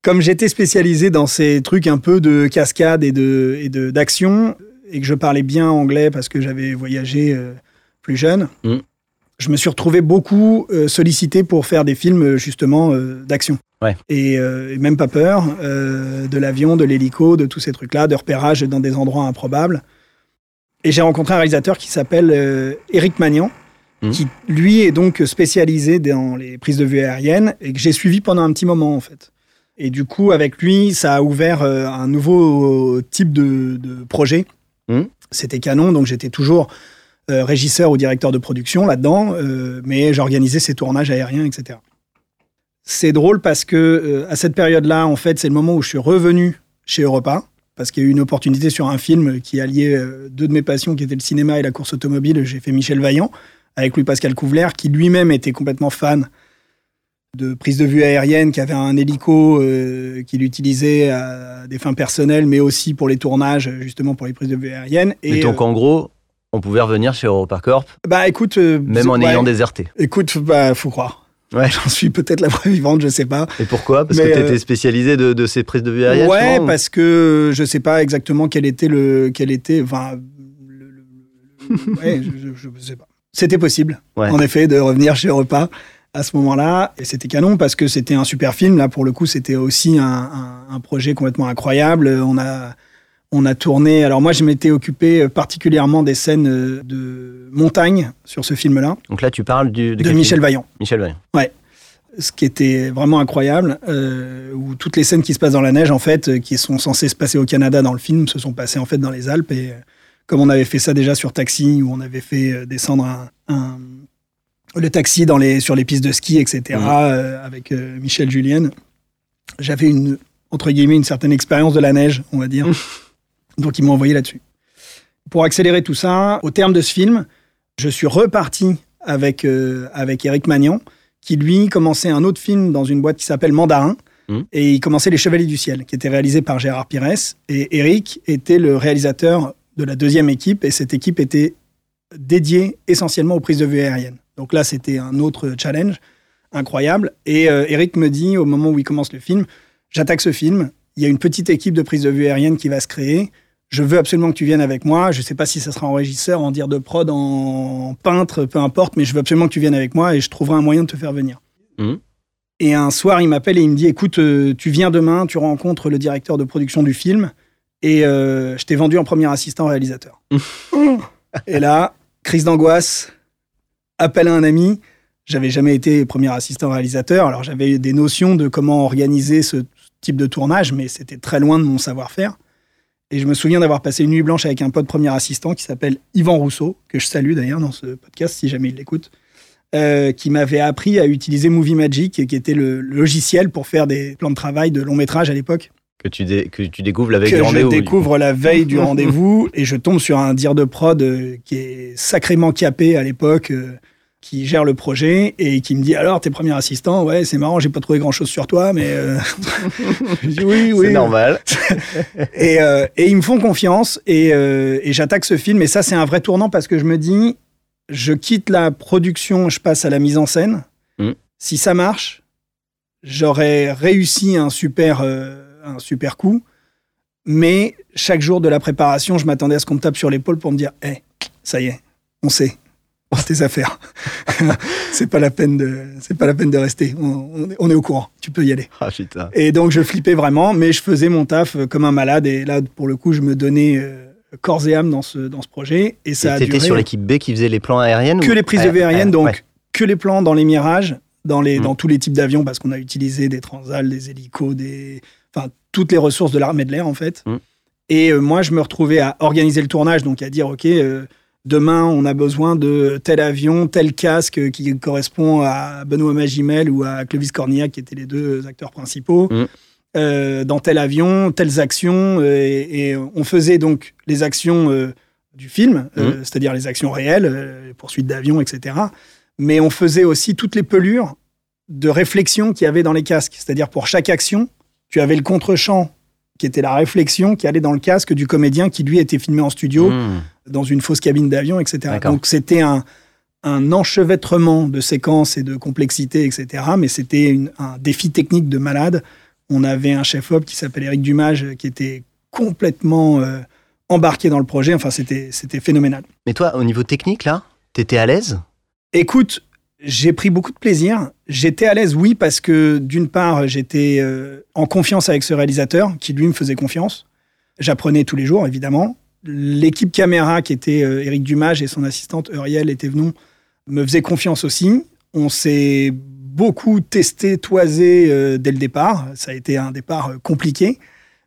Comme j'étais spécialisé dans ces trucs un peu de cascade et de et de d'action, et que je parlais bien anglais parce que j'avais voyagé plus jeune, mm je me suis retrouvé beaucoup euh, sollicité pour faire des films euh, justement euh, d'action. Ouais. Et, même pas peur de l'avion, de l'hélico, de tous ces trucs-là, de repérage dans des endroits improbables. Et j'ai rencontré un réalisateur qui s'appelle Eric Magnan, mmh. qui lui est donc spécialisé dans les prises de vue aériennes et que j'ai suivi pendant un petit moment en fait. Et du coup, avec lui, ça a ouvert un nouveau type de, de projet. Mmh. C'était canon, donc j'étais toujours euh, régisseur ou directeur de production là-dedans, euh, mais j'organisais ces tournages aériens, etc. C'est drôle parce que euh, à cette période-là, en fait, c'est le moment où je suis revenu chez Europa parce qu'il y a eu une opportunité sur un film qui alliait deux de mes passions, qui étaient le cinéma et la course automobile. J'ai fait Michel Vaillant avec Louis-Pascal Couvler, qui lui-même était complètement fan de prise de vue aérienne, qui avait un hélico qu'il utilisait à des fins personnelles, mais aussi pour les tournages, justement pour les prises de vue aériennes. Et, donc, en gros, on pouvait revenir chez EuropaCorp Bah écoute. Euh, même en ayant déserté. Écoute, bah faut croire. Ouais. <laughs> J'en suis peut-être la preuve vivante, je sais pas. Et pourquoi? Parce que tu étais euh, spécialisé de, ces prises de vue aériennes Ouais, parce que je sais pas exactement quel était le. Quel était, enfin, ouais, je, je, sais pas. C'était possible, en effet, de revenir chez Europa à ce moment-là. Et c'était canon parce que c'était un super film. Là, pour le coup, c'était aussi un, un, projet complètement incroyable. On a on a tourné. Alors moi, je m'étais occupé euh, particulièrement des scènes euh, de montagne sur ce film-là. Donc là, tu parles du, de, Michel Vaillant. Michel Vaillant. Ouais. Ce qui était vraiment incroyable, euh, où toutes les scènes qui se passent dans la neige, en fait, qui sont censées se passer au Canada dans le film, se sont passées en fait dans les Alpes. Et comme on avait fait ça déjà sur Taxi, où on avait fait descendre un, le taxi dans les, sur les pistes de ski, etc., mmh. avec Michel Julien, j'avais une entre guillemets une certaine expérience de la neige, on va dire. <laughs> Donc ils m'ont envoyé là-dessus. Pour accélérer tout ça, au terme de ce film, je suis reparti avec, euh, avec Eric Magnan, qui lui commençait un autre film dans une boîte qui s'appelle Mandarin. Mmh. Et il commençait Les Chevaliers du Ciel, qui était réalisé par Gérard Pires. Et Eric était le réalisateur de la deuxième équipe. Et cette équipe était dédiée essentiellement aux prises de vue aériennes. Donc là, c'était un autre challenge incroyable. Et euh, Eric me dit, au moment où il commence le film, j'attaque ce film. Il y a une petite équipe de prise de vue aérienne qui va se créer je veux absolument que tu viennes avec moi. Je ne sais pas si ça sera en régisseur, en dire de prod, en peintre, peu importe, mais je veux absolument que tu viennes avec moi et je trouverai un moyen de te faire venir. Mmh. Et un soir, il m'appelle et il me dit Écoute, euh, tu viens demain, tu rencontres le directeur de production du film et euh, je t'ai vendu en premier assistant réalisateur. <laughs> et là, crise d'angoisse, appel à un ami. J'avais jamais été premier assistant réalisateur, alors j'avais des notions de comment organiser ce type de tournage, mais c'était très loin de mon savoir-faire. Et je me souviens d'avoir passé une nuit blanche avec un pote premier assistant qui s'appelle Yvan Rousseau, que je salue d'ailleurs dans ce podcast si jamais il l'écoute, euh, qui m'avait appris à utiliser Movie Magic, qui était le logiciel pour faire des plans de travail de long métrage à l'époque. Que tu, que tu découvres la veille du rendez-vous. Je découvre la veille du <laughs> rendez-vous et je tombe sur un dire de prod euh, qui est sacrément capé à l'époque. Euh, qui gère le projet et qui me dit alors tes premiers assistants ouais c'est marrant j'ai pas trouvé grand chose sur toi mais euh, je dis <laughs> <laughs> oui oui. C'est normal. <laughs> Et, euh, et, ils me font confiance et, euh, et j'attaque ce film. Et ça c'est un vrai tournant parce que je me dis je quitte la production je passe à la mise en scène. Mm. si ça marche j'aurais réussi un super un super coup. Mais chaque jour de la préparation je m'attendais à ce qu'on me tape sur l'épaule pour me dire hé hey, ça y est on sait <laughs> tes affaires. <laughs> c'est pas la peine de, c'est pas la peine de rester. On, est, au courant. Tu peux y aller. Ah, et donc je flippais vraiment, mais je faisais mon taf euh, comme un malade. Et là, pour le coup, je me donnais euh, corps et âme dans ce dans ce projet. Et ça et étais sur l'équipe B qui faisait les plans aériennes Que les prises de vue aériennes, donc que les plans dans les mirages, dans les mmh. dans tous les types d'avions, parce qu'on a utilisé des transals, des hélicos, des, enfin toutes les ressources de l'armée de l'air en fait. Mmh. Et euh, moi, je me retrouvais à organiser le tournage, donc à dire ok demain, on a besoin de tel avion, tel casque qui correspond à Benoît Magimel ou à Clovis Cornillac, qui étaient les deux acteurs principaux. Mm. Euh, dans tel avion, telles actions. Euh, et, on faisait donc les actions euh, du film, mm. c'est-à-dire les actions réelles, les poursuites d'avions, etc. Mais on faisait aussi toutes les pelures de réflexion qu'il y avait dans les casques. C'est-à-dire pour chaque action, tu avais le contre-champ qui était la réflexion qui allait dans le casque du comédien qui lui était filmé en studio Mmh. dans une fausse cabine d'avion, etc. Donc c'était un, un enchevêtrement de séquences et de complexité, etc. Mais c'était un défi technique de malade. On avait un chef-op qui s'appelle Eric Dumage qui était complètement euh, embarqué dans le projet. Enfin, c'était c'était phénoménal. Mais toi, au niveau technique, là, t'étais à l'aise? Écoute, j'ai pris beaucoup de plaisir. J'étais à l'aise, oui, parce que d'une part, j'étais euh, en confiance avec ce réalisateur qui lui me faisait confiance. J'apprenais tous les jours, évidemment. L'équipe caméra, qui était euh, Éric Dumage et son assistante Euriel Etévenon, me faisait confiance aussi. On s'est beaucoup testé, toisé euh, dès le départ. Ça a été un départ compliqué.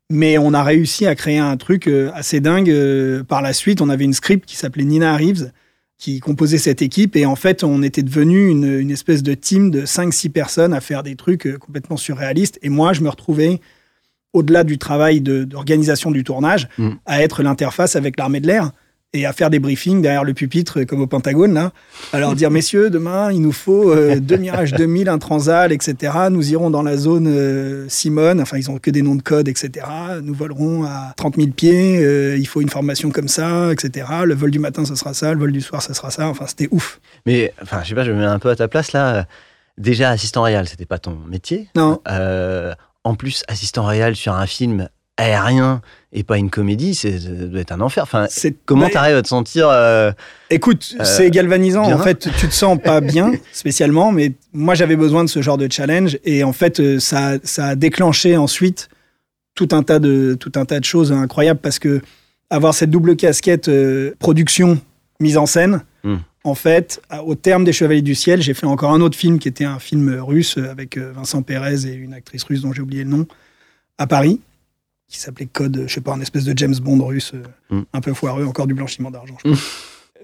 Mais on a réussi à créer un truc assez dingue. par la suite, on avait une script qui s'appelait Nina Reeves, qui composait cette équipe. Et en fait, on était devenu une, une espèce de team de 5-6 personnes à faire des trucs euh, complètement surréalistes. Et moi, je me retrouvais, au-delà du travail d'organisation du tournage, Mm. à être l'interface avec l'armée de l'air et à faire des briefings derrière le pupitre, euh, comme au Pentagone, là, à leur dire, messieurs, demain, il nous faut euh, <laughs> deux Mirage 2000, un Transal, etc. Nous irons dans la zone euh, Simone, enfin, ils ont que des noms de code, etc. Nous volerons à 30 000 pieds, euh, il faut une formation comme ça, etc. Le vol du matin, ce sera ça, le vol du soir, ce sera ça. Enfin, c'était ouf. Mais, enfin, je sais pas, je me mets un peu à ta place, là. Déjà, assistant réel, c'était pas ton métier. Non, en plus, assistant réel sur un film aérien et pas une comédie, c'est- ça doit être un enfer. Enfin, comment t'arrives à te sentir euh, Écoute, Euh, c'est galvanisant. bien? En fait, tu te sens pas bien <laughs> spécialement, mais moi j'avais besoin de ce genre de challenge et en fait euh, ça, ça a déclenché ensuite tout un tas de tout un tas de choses incroyables parce que avoir cette double casquette euh, production mise en scène. Hmm. En fait, au terme des Chevaliers du Ciel, j'ai fait encore un autre film qui était un film russe avec Vincent Pérez et une actrice russe dont j'ai oublié le nom à Paris, qui s'appelait Code, je sais pas, un espèce de James Bond russe, euh, Hmm. un peu foireux, encore du blanchiment d'argent. je crois.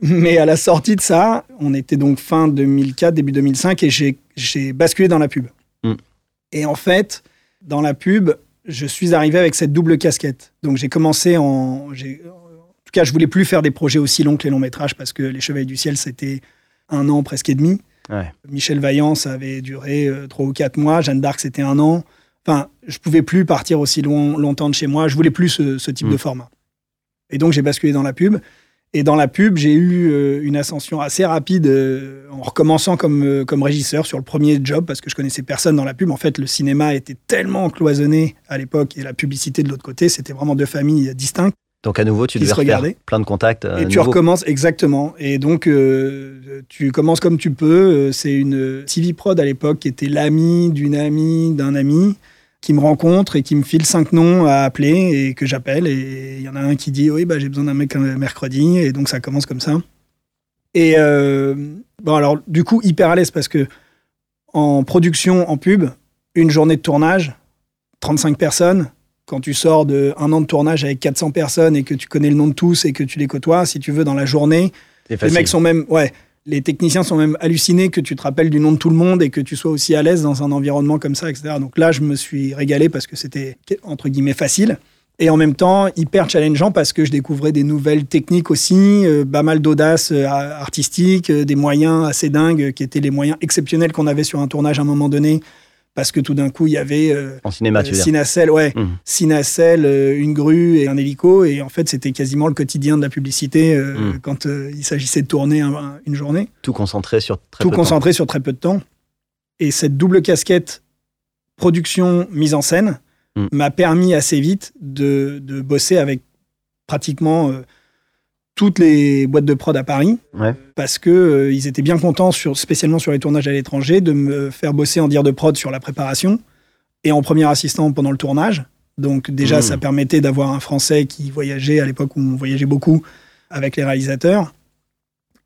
Mais à la sortie de ça, on était donc fin 2004, début 2005, et j'ai- basculé dans la pub. Mm. Et en fait, dans la pub, je suis arrivé avec cette double casquette. Donc j'ai commencé en... En tout cas, je voulais plus faire des projets aussi longs que les longs métrages, parce que Les Chevaliers du Ciel, c'était un an presque et demi. Ouais. Michel Vaillant, ça avait duré euh, trois ou quatre mois. Jeanne d'Arc, c'était un an. Enfin, je pouvais plus partir aussi long- longtemps de chez moi. Je voulais plus ce, ce type Mm. de format. Et donc, j'ai basculé dans la pub. Et dans la pub, j'ai eu euh, une ascension assez rapide euh, en recommençant comme, euh, comme régisseur sur le premier job parce que je connaissais personne dans la pub. En fait, le cinéma était tellement cloisonné à l'époque et la publicité de l'autre côté, c'était vraiment deux familles distinctes. Donc à nouveau, tu devais regardaient. plein de contacts. euh, Et tu recommences exactement. Et donc, euh, tu commences comme tu peux. Euh, C'est une TV Prod à l'époque qui était l'ami d'une amie d'un ami qui me rencontre et qui me file cinq noms à appeler et que j'appelle. Et il y en a un qui dit Oui, bah, j'ai besoin d'un mec un mercredi. Et donc, ça commence comme ça. Et euh, bon, alors, du coup, hyper à l'aise parce que en production, en pub, une journée de tournage, 35 personnes. Quand tu sors de un an de tournage avec 400 personnes et que tu connais le nom de tous et que tu les côtoies, si tu veux, dans la journée, les mecs sont même, ouais, les techniciens sont même hallucinés que tu te rappelles du nom de tout le monde et que tu sois aussi à l'aise dans un environnement comme ça, etc. Donc là, je me suis régalé parce que c'était entre guillemets facile et en même temps hyper challengeant parce que je découvrais des nouvelles techniques aussi, euh, pas mal d'audace euh, artistique, euh, des moyens assez dingues qui étaient les moyens exceptionnels qu'on avait sur un tournage à un moment donné parce que tout d'un coup il y avait euh, En cinéma, tu. Cinacel, ouais, Mhm. Cinacel, euh, une grue et un hélico. Et en fait, c'était quasiment le quotidien de la publicité euh, Mhm. quand euh, il s'agissait de tourner un- un- une journée. Tout concentré sur très Tout peu de temps. concentré sur très peu de temps. Et cette double casquette production, mise en scène, Mhm. m'a permis assez vite de, de bosser avec pratiquement toutes les boîtes de prod à Paris Ouais. parce que euh, ils étaient bien contents, sur, spécialement sur les tournages à l'étranger, de me faire bosser en dire de prod sur la préparation et en premier assistant pendant le tournage. Donc déjà, Mmh. ça permettait d'avoir un Français qui voyageait à l'époque où on voyageait beaucoup avec les réalisateurs.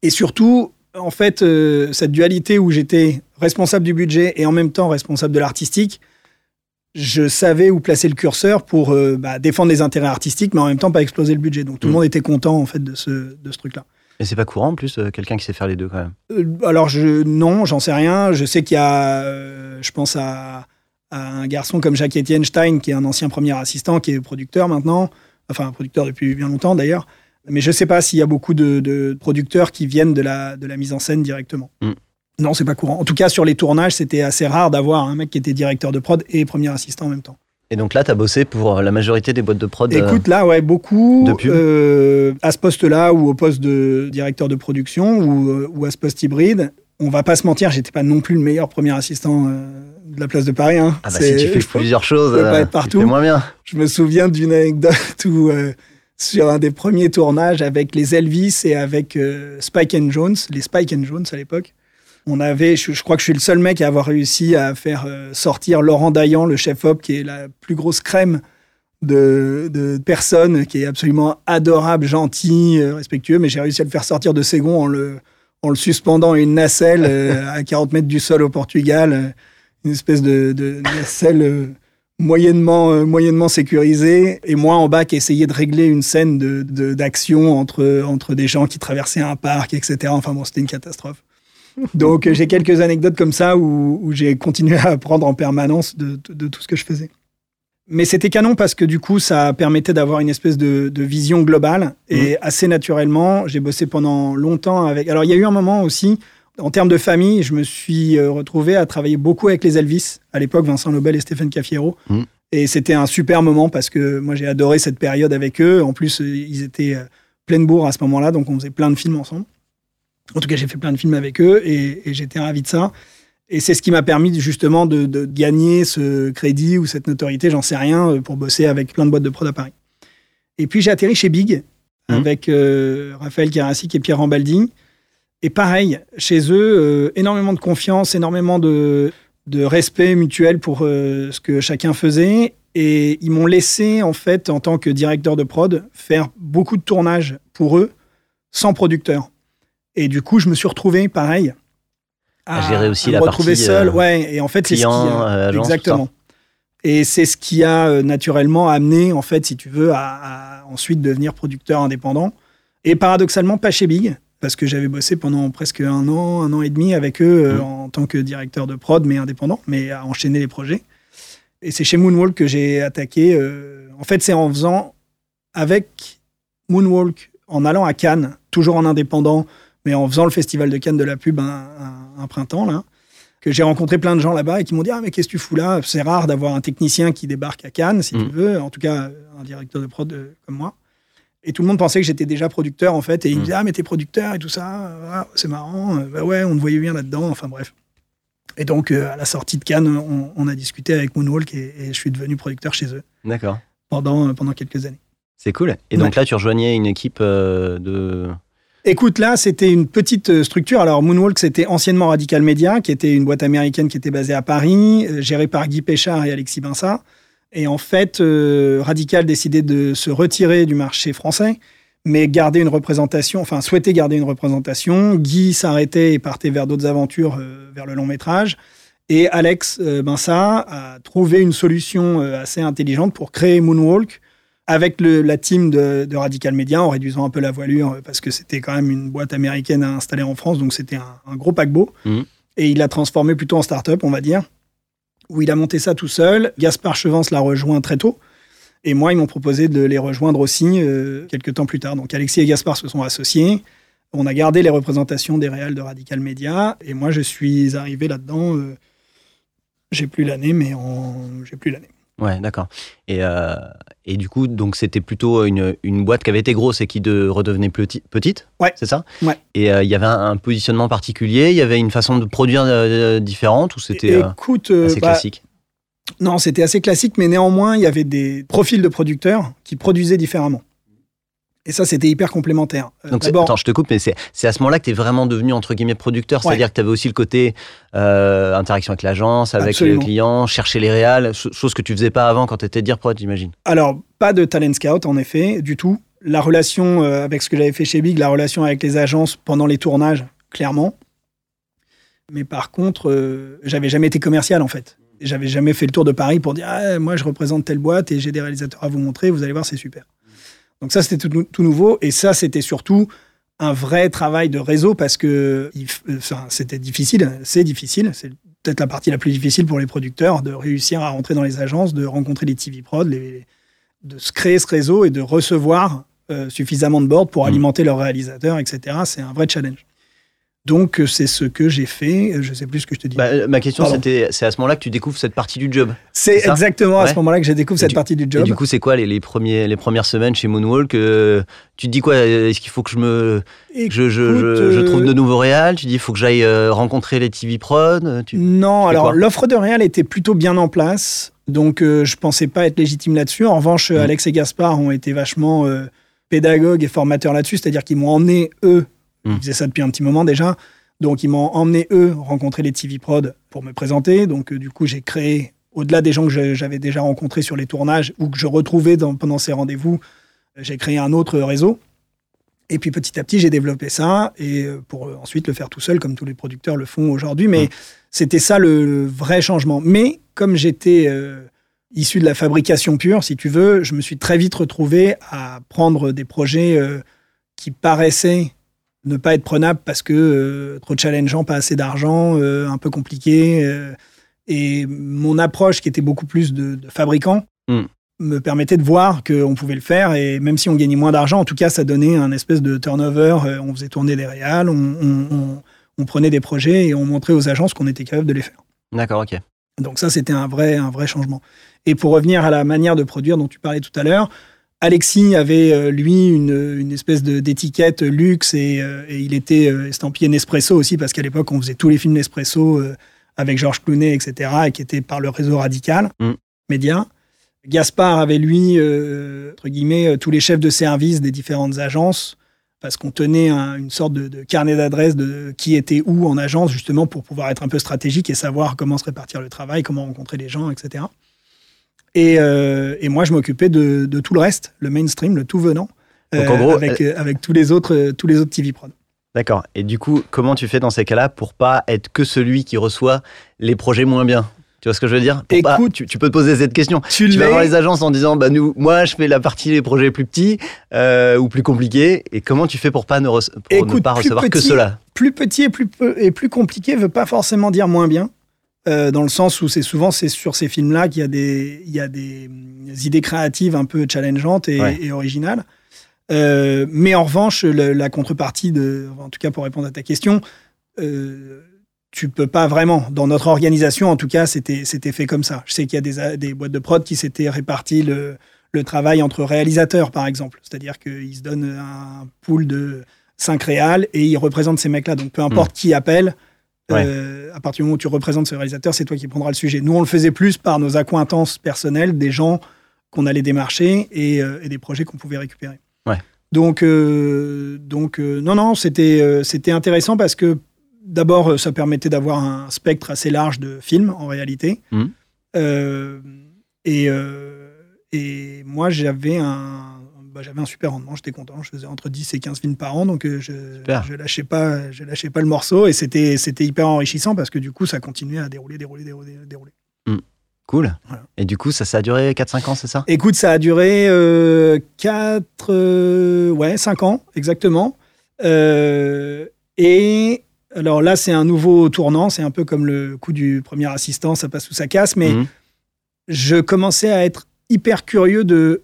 Et surtout, en fait, euh, cette dualité où j'étais responsable du budget et en même temps responsable de l'artistique, je savais où placer le curseur pour euh, bah, défendre les intérêts artistiques, mais en même temps pas exploser le budget. Donc tout le Mmh. monde était content en fait de ce, de ce truc-là. Et c'est pas courant en plus, euh, quelqu'un qui sait faire les deux quand même. Euh, alors je non, j'en sais rien. Je sais qu'il y a, je pense à, à un garçon comme Jacques-Étienne Stein, qui est un ancien premier assistant, qui est producteur maintenant, enfin un producteur depuis bien longtemps d'ailleurs. Mais je sais pas s'il y a beaucoup de, de producteurs qui viennent de la, de la mise en scène directement. Non, c'est pas courant. En tout cas, sur les tournages, c'était assez rare d'avoir un mec qui était directeur de prod et premier assistant en même temps. Et donc là, tu as bossé pour la majorité des boîtes de prod euh, Écoute, là, ouais, beaucoup. de pub. euh, à ce poste-là ou au poste de directeur de production ou, euh, ou à ce poste hybride, on va pas se mentir, j'étais pas non plus le meilleur premier assistant euh, de la place de Paris. hein. Ah bah si tu fais plusieurs choses, <laughs> peux pas euh, être partout. tu fais moins bien. Je me souviens d'une anecdote où, euh, sur un des premiers tournages avec les Elvis et avec euh, Spike and Jones, les Spike and Jones à l'époque, on avait, je, je crois que je suis le seul mec à avoir réussi à faire euh, sortir Laurent Dayan, le chef-op, qui est la plus grosse crème de, de personnes, qui est absolument adorable, gentil, euh, respectueux, mais j'ai réussi à le faire sortir de ses gonds en le, en le suspendant à une nacelle euh, à <laughs> 40 mètres du sol au Portugal, euh, une espèce de, de nacelle euh, moyennement, moyennement sécurisée, et moi en bas qui essayais de régler une scène de- de- d'action entre, entre des gens qui traversaient un parc, etc. Enfin bon, c'était une catastrophe. Donc euh, j'ai quelques anecdotes comme ça où, où j'ai continué à apprendre en permanence de, de- de tout ce que je faisais. Mais c'était canon parce que du coup, ça permettait d'avoir une espèce de, de vision globale. Et assez naturellement, j'ai bossé pendant longtemps avec... Alors il y a eu un moment aussi, en termes de famille, je me suis euh, retrouvé à travailler beaucoup avec les Elvis. À l'époque, Vincent Lobel et Stéphane Caffiero. Mhm. Et c'était un super moment parce que moi, j'ai adoré cette période avec eux. En plus, euh, ils étaient euh, pleine bourre à ce moment-là, donc on faisait plein de films ensemble. En tout cas, j'ai fait plein de films avec eux et, et j'étais ravi de ça. Et c'est ce qui m'a permis justement de, de gagner ce crédit ou cette notoriété, j'en sais rien, euh, pour bosser avec plein de boîtes de prod à Paris. Et puis j'ai atterri chez Big Mhm. avec euh, Raphaël Karacic et Pierre Rambaldi. Et pareil, chez eux, euh, énormément de confiance, énormément de, de respect mutuel pour euh, ce que chacun faisait. Et ils m'ont laissé, en fait, en tant que directeur de prod, faire beaucoup de tournages pour eux, sans producteur. Et du coup, je me suis retrouvé, pareil, À gérer aussi me la retrouver partie, seul. euh, ouais, et en fait, c'est ce qui a- euh, agence, exactement. Et c'est ce qui a euh, naturellement amené, en fait, si tu veux, à, à ensuite devenir producteur indépendant. Et paradoxalement, pas chez Big, parce que j'avais bossé pendant presque un an, un an et demi avec eux Mhm. en tant que directeur de prod, mais indépendant, mais à enchaîner les projets. Et c'est chez Moonwalk que j'ai attaqué. en fait, c'est en faisant avec Moonwalk, en allant à Cannes, toujours en indépendant, mais en faisant le festival de Cannes de la pub un, un- un printemps, là, que j'ai rencontré plein de gens là-bas et qui m'ont dit Ah, mais qu'est-ce que tu fous là? C'est rare d'avoir un technicien qui débarque à Cannes, si tu Mm. veux, en tout cas un directeur de prod euh, comme moi. Et tout le monde pensait que j'étais déjà producteur, en fait, et ils me Mm. disaient Ah, mais t'es producteur et tout ça, ah, c'est marrant, euh, bah ouais, on te voyait bien là-dedans, enfin bref. Et donc, euh, à la sortie de Cannes, on, on a discuté avec Moonwalk et, et je suis devenu producteur chez eux D'accord. pendant, pendant quelques années. C'est cool. Et donc là, tu rejoignais une équipe euh, de. Écoute, là, c'était une petite euh, structure. Alors, Moonwalk, c'était anciennement Radical Media, qui était une boîte américaine qui était basée à Paris, euh, gérée par Guy Péchard et Alexis Binsat. Et en fait, euh, Radical décidait de se retirer du marché français, mais garder une représentation, enfin, souhaitait garder une représentation. Guy s'arrêtait et partait vers d'autres aventures, vers le long métrage. Et Alex Binsat a trouvé une solution assez intelligente pour créer Moonwalk avec le- la team de, de Radical Media en réduisant un peu la voilure euh, parce que c'était quand même une boîte américaine à installer en France, donc c'était un, un gros paquebot. Mhm. Et il l'a transformé plutôt en start-up, on va dire, où il a monté ça tout seul. Gaspard Chevance l'a rejoint très tôt. Et moi, ils m'ont proposé de les rejoindre aussi euh, quelques temps plus tard. Donc Alexis et Gaspard se sont associés. On a gardé les représentations des réals de Radical Media. Et moi, je suis arrivé là-dedans. euh, j'ai plus l'année, mais en... j'ai plus l'année. Ouais, d'accord. Et, euh, et du coup, donc c'était plutôt une, une boîte qui avait été grosse et qui de, redevenait petit- petite. Ouais. C'est ça? Ouais. Et euh, il y avait un, un positionnement particulier, il y avait une façon de produire euh, différente ou c'était Écoute, assez bah, classique? Non, c'était assez classique, mais néanmoins, il y avait des profils de producteurs qui produisaient différemment. Et ça, c'était hyper complémentaire. Euh, Donc, attends, je te coupe, mais c'est à ce moment-là que tu es vraiment devenu, entre guillemets, producteur. Ouais. C'est-à-dire que tu avais aussi le côté euh, interaction avec l'agence, avec Absolument. le client, chercher les réals, cho- chose que tu faisais pas avant quand tu étais dire prod, j'imagine. alors, pas de talent scout, en effet, du tout. La relation euh, avec ce que j'avais fait chez Big, la relation avec les agences pendant les tournages, clairement. Mais par contre, j'avais jamais été commercial, en fait. J'avais jamais fait le tour de Paris pour dire ah, moi, je représente telle boîte et j'ai des réalisateurs à vous montrer, vous allez voir, c'est super. Donc, ça, c'était tout, nou- tout nouveau. Et ça, c'était surtout un vrai travail de réseau parce que euh, enfin, c'était difficile, c'est difficile, c'est peut-être la partie la plus difficile pour les producteurs de réussir à rentrer dans les agences, de rencontrer les TV prod, les- de se créer ce réseau et de recevoir euh, suffisamment de board pour Mhm. alimenter leurs réalisateurs, etc. C'est un vrai challenge. Donc euh, c'est ce que j'ai fait. Je sais plus ce que je te dis. Bah, euh, ma question, c'était, c'est à ce moment-là que tu découvres cette partie du job. c'est exactement à ce moment-là que j'ai découvert Et cette du- partie du Et job. du coup, c'est quoi les, les premiers, les premières semaines chez Moonwalk euh, Tu te dis quoi Est-ce qu'il faut que je me, Et je, je, je, trouve euh, de nouveaux réals Tu dis il faut que j'aille euh, rencontrer les TV prod euh, tu- Non, alors l'offre de Real était plutôt bien en place, donc euh, je pensais pas être légitime là-dessus. En revanche, euh, Mm. Alex et Gaspard ont été vachement euh, pédagogues et formateurs là-dessus, c'est-à-dire qu'ils m'ont emmené eux. Ils faisaient ça depuis un petit moment déjà, donc ils m'ont emmené eux rencontrer les TV prod pour me présenter. Donc euh, du coup, j'ai créé au-delà des gens que j'avais déjà rencontrés sur les tournages ou que je retrouvais dans- pendant ces rendez-vous, euh, j'ai créé un autre réseau. Et puis petit à petit, j'ai développé ça et euh, pour ensuite le faire tout seul, comme tous les producteurs le font aujourd'hui. Mais c'était ça le, le vrai changement. Mais comme j'étais euh, issu de la fabrication pure, si tu veux, je me suis très vite retrouvé à prendre des projets euh, qui paraissaient ne pas être prenables parce que euh, trop challengeant, pas assez d'argent, euh, un peu compliqué. euh, et mon approche, qui était beaucoup plus de, de fabricant, Mm. me permettait de voir qu'on pouvait le faire. Et même si on gagnait moins d'argent, en tout cas, ça donnait un espèce de turnover. Euh, On faisait tourner des réals, on, on- on- on prenait des projets et on montrait aux agences qu'on était capable de les faire. D'accord, ok. Donc ça, c'était un vrai, un vrai changement. Et pour revenir à la manière de produire dont tu parlais tout à l'heure, Alexis avait, euh, lui, une, une espèce de- d'étiquette luxe et, euh, et il était euh, estampillé Nespresso aussi, parce qu'à l'époque, on faisait tous les films Nespresso avec Georges Clooney, etc., et qui étaient par le réseau radical, Mm. média. Gaspard avait, lui, entre guillemets, tous les chefs de service des différentes agences, parce qu'on tenait un- une sorte de, de carnet d'adresses de qui était où en agence, justement, pour pouvoir être un peu stratégique et savoir comment se répartir le travail, comment rencontrer les gens, etc. Et, euh, et moi, je m'occupais de, de tout le reste, le mainstream, le tout venant, Donc, en gros, avec, euh, avec tous les autres, euh, tous les autres TV prod. D'accord. Et du coup, comment tu fais dans ces cas-là pour pas être que celui qui reçoit les projets moins bien? Tu vois ce que je veux dire? Pas- Écoute, tu, tu peux te poser cette question. Tu Tu vas voir les agences en disant, bah nous, moi, je fais la partie des projets plus petits euh, ou plus compliqués. Et comment tu fais pour pas ne, pour ne Écoute, pas recevoir que petit- cela plus petit et plus, et plus compliqué veut pas forcément dire moins bien, euh, dans le sens où c'est souvent c'est sur ces films-là qu'il y a des, il y a des, hum, idées créatives un peu challengeantes et, Ouais. et originales. Euh, mais en revanche, le- la contrepartie de, en tout cas pour répondre à ta question, euh, tu peux pas vraiment. Dans notre organisation, en tout cas, c'était c'était fait comme ça. Je sais qu'il y a des, des boîtes de prod qui s'étaient réparties le, le travail entre réalisateurs, par exemple. C'est-à-dire qu'ils se donnent un pool de cinq réals et ils représentent ces mecs-là. Donc peu importe qui appelle, euh, à partir du moment où tu représentes ce réalisateur, c'est toi qui prendras le sujet. Nous, on le faisait plus par nos accointances personnelles, des gens qu'on allait démarcher et, euh, et des projets qu'on pouvait récupérer. Ouais. Donc, euh, donc non, non, c'était c'était intéressant parce que d'abord, ça permettait d'avoir un spectre assez large de films en réalité. Euh, et, et moi, j'avais un, bah, j'avais un super rendement, j'étais content. Je faisais entre 10 et 15 films par an, donc euh, je, je lâchais pas, je lâchais pas le morceau et c'était, hyper enrichissant parce que du coup, ça continuait à dérouler, dérouler, dérouler, dérouler. Cool. Voilà. Et du coup, ça, ça a duré 4-5 ans, c'est ça? Écoute, ça a duré 4, ouais, 5 ans, exactement. Euh, et alors là, c'est un nouveau tournant, c'est un peu comme le coup du premier assistant, ça passe ou ça casse, mais Mhm. je commençais à être hyper curieux de.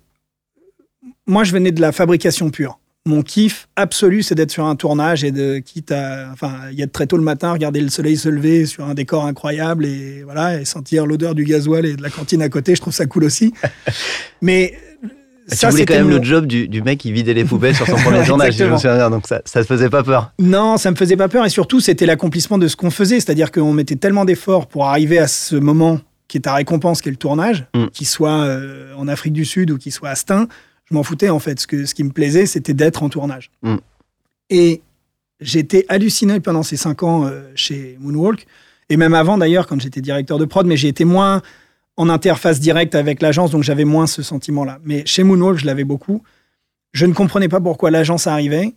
Moi, je venais de la fabrication pure. Mon kiff absolu, c'est d'être sur un tournage et de quitte à, enfin, y être très tôt le matin, regarder le soleil se lever sur un décor incroyable et voilà, et sentir l'odeur du gasoil et de la cantine à côté. Je trouve ça cool aussi. <laughs> Mais tu ça, voulais quand même le job du, du mec qui vidait les poubelles sur son premier <laughs> tournage, je me souviens. Donc ça, ça te faisait pas peur. Non, ça me faisait pas peur et surtout c'était l'accomplissement de ce qu'on faisait, c'est-à-dire qu'on mettait tellement d'efforts pour arriver à ce moment qui est ta récompense, qui est le tournage, Mm. qu'il soit euh, en Afrique du Sud ou qu'il soit à Stein, je m'en foutais en fait. Ce, que, ce qui me plaisait, c'était d'être en tournage. Mm. Et j'étais halluciné pendant ces cinq ans euh, chez Moonwalk et même avant d'ailleurs quand j'étais directeur de prod, mais j'ai été moins en interface directe avec l'agence, donc j'avais moins ce sentiment-là. Mais chez Moonwalk, je l'avais beaucoup. Je ne comprenais pas pourquoi l'agence arrivait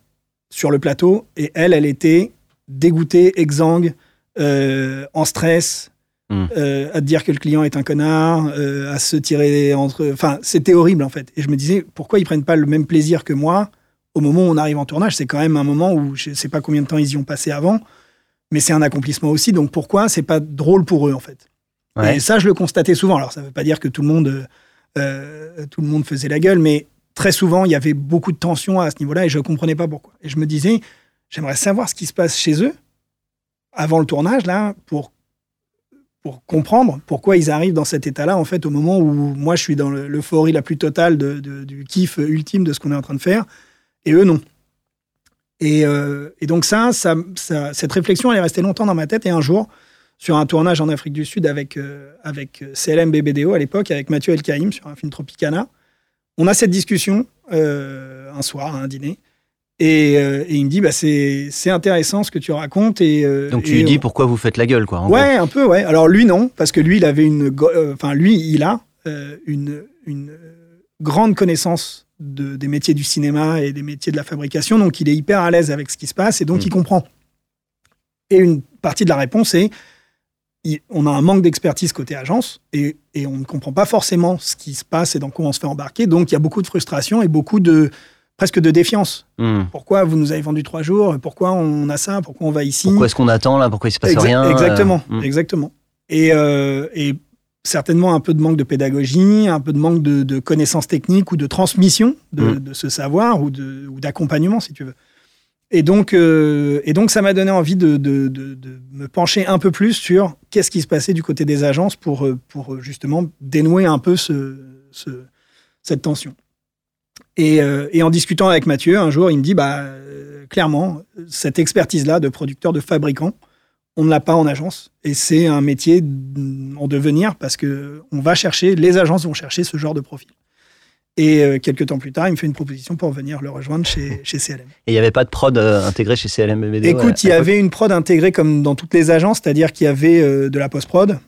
sur le plateau et elle, elle était dégoûtée, exsangue, euh, en stress, Mm. euh, à te dire que le client est un connard, euh, à se tirer entre. Enfin, c'était horrible en fait. Et je me disais, pourquoi ils prennent pas le même plaisir que moi au moment où on arrive en tournage? C'est quand même un moment où je sais pas combien de temps ils y ont passé avant, mais c'est un accomplissement aussi. Donc pourquoi c'est pas drôle pour eux en fait? Ouais. et ça, je le constatais souvent. Alors, ça ne veut pas dire que tout le monde, euh, tout le monde faisait la gueule, mais très souvent, il y avait beaucoup de tension à ce niveau-là et je ne comprenais pas pourquoi. Et je me disais, j'aimerais savoir ce qui se passe chez eux avant le tournage, là, pour, pour comprendre pourquoi ils arrivent dans cet état-là, en fait, au moment où moi, je suis dans le- l'euphorie la plus totale du kiff ultime de ce qu'on est en train de faire, et eux, non. Et, euh, donc ça, cette réflexion, elle est restée longtemps dans ma tête, et un jour, sur un tournage en Afrique du Sud avec, euh, avec CLM BBDO à l'époque, avec Mathieu Elkaïm sur un film Tropicana, on a cette discussion euh, un soir, à un dîner, et, euh, et il me dit, bah, c'est intéressant ce que tu racontes. Et, euh, Donc tu et lui dis pourquoi vous faites la gueule, quoi. en gros. Ouais, un peu, ouais. Alors lui, non, parce que lui, il avait une. euh, Enfin, lui, il a une, une grande connaissance de, des métiers du cinéma et des métiers de la fabrication, donc il est hyper à l'aise avec ce qui se passe et donc Mm. il comprend. Et une partie de la réponse est il- on a un manque d'expertise côté agence et, et on ne comprend pas forcément ce qui se passe et dans quoi on se fait embarquer, donc il y a beaucoup de frustration et beaucoup de presque de défiance. Hmm. Pourquoi vous nous avez vendu trois jours? Pourquoi on a ça? Pourquoi on va ici? Pourquoi est-ce qu'on attend là? Pourquoi il se passe Exa- rien Exactement, euh, hmm. exactement. Et, euh, et certainement un peu de manque de pédagogie, un peu de manque de, de connaissances techniques ou de transmission de, Mm. de ce savoir ou d'accompagnement, si tu veux. Et donc, euh, et donc ça m'a donné envie de, me pencher un peu plus sur qu'est-ce qui se passait du côté des agences pour, pour justement dénouer un peu ce, ce- cette tension. Et, euh, et en discutant avec Mathieu, un jour, il me dit, bah, euh, clairement, cette expertise-là de producteur, de fabricant, on ne l'a pas en agence. Et c'est un métier en devenir parce que on va chercher, les agences vont chercher ce genre de profil. Et euh, quelques temps plus tard, il me fait une proposition pour venir le rejoindre chez, <laughs> chez CLM. Et il n'y avait pas de prod euh, intégré chez CLM Écoute, il y avait une prod intégrée comme dans toutes les agences, c'est-à-dire qu'il y avait euh, de la post-prod,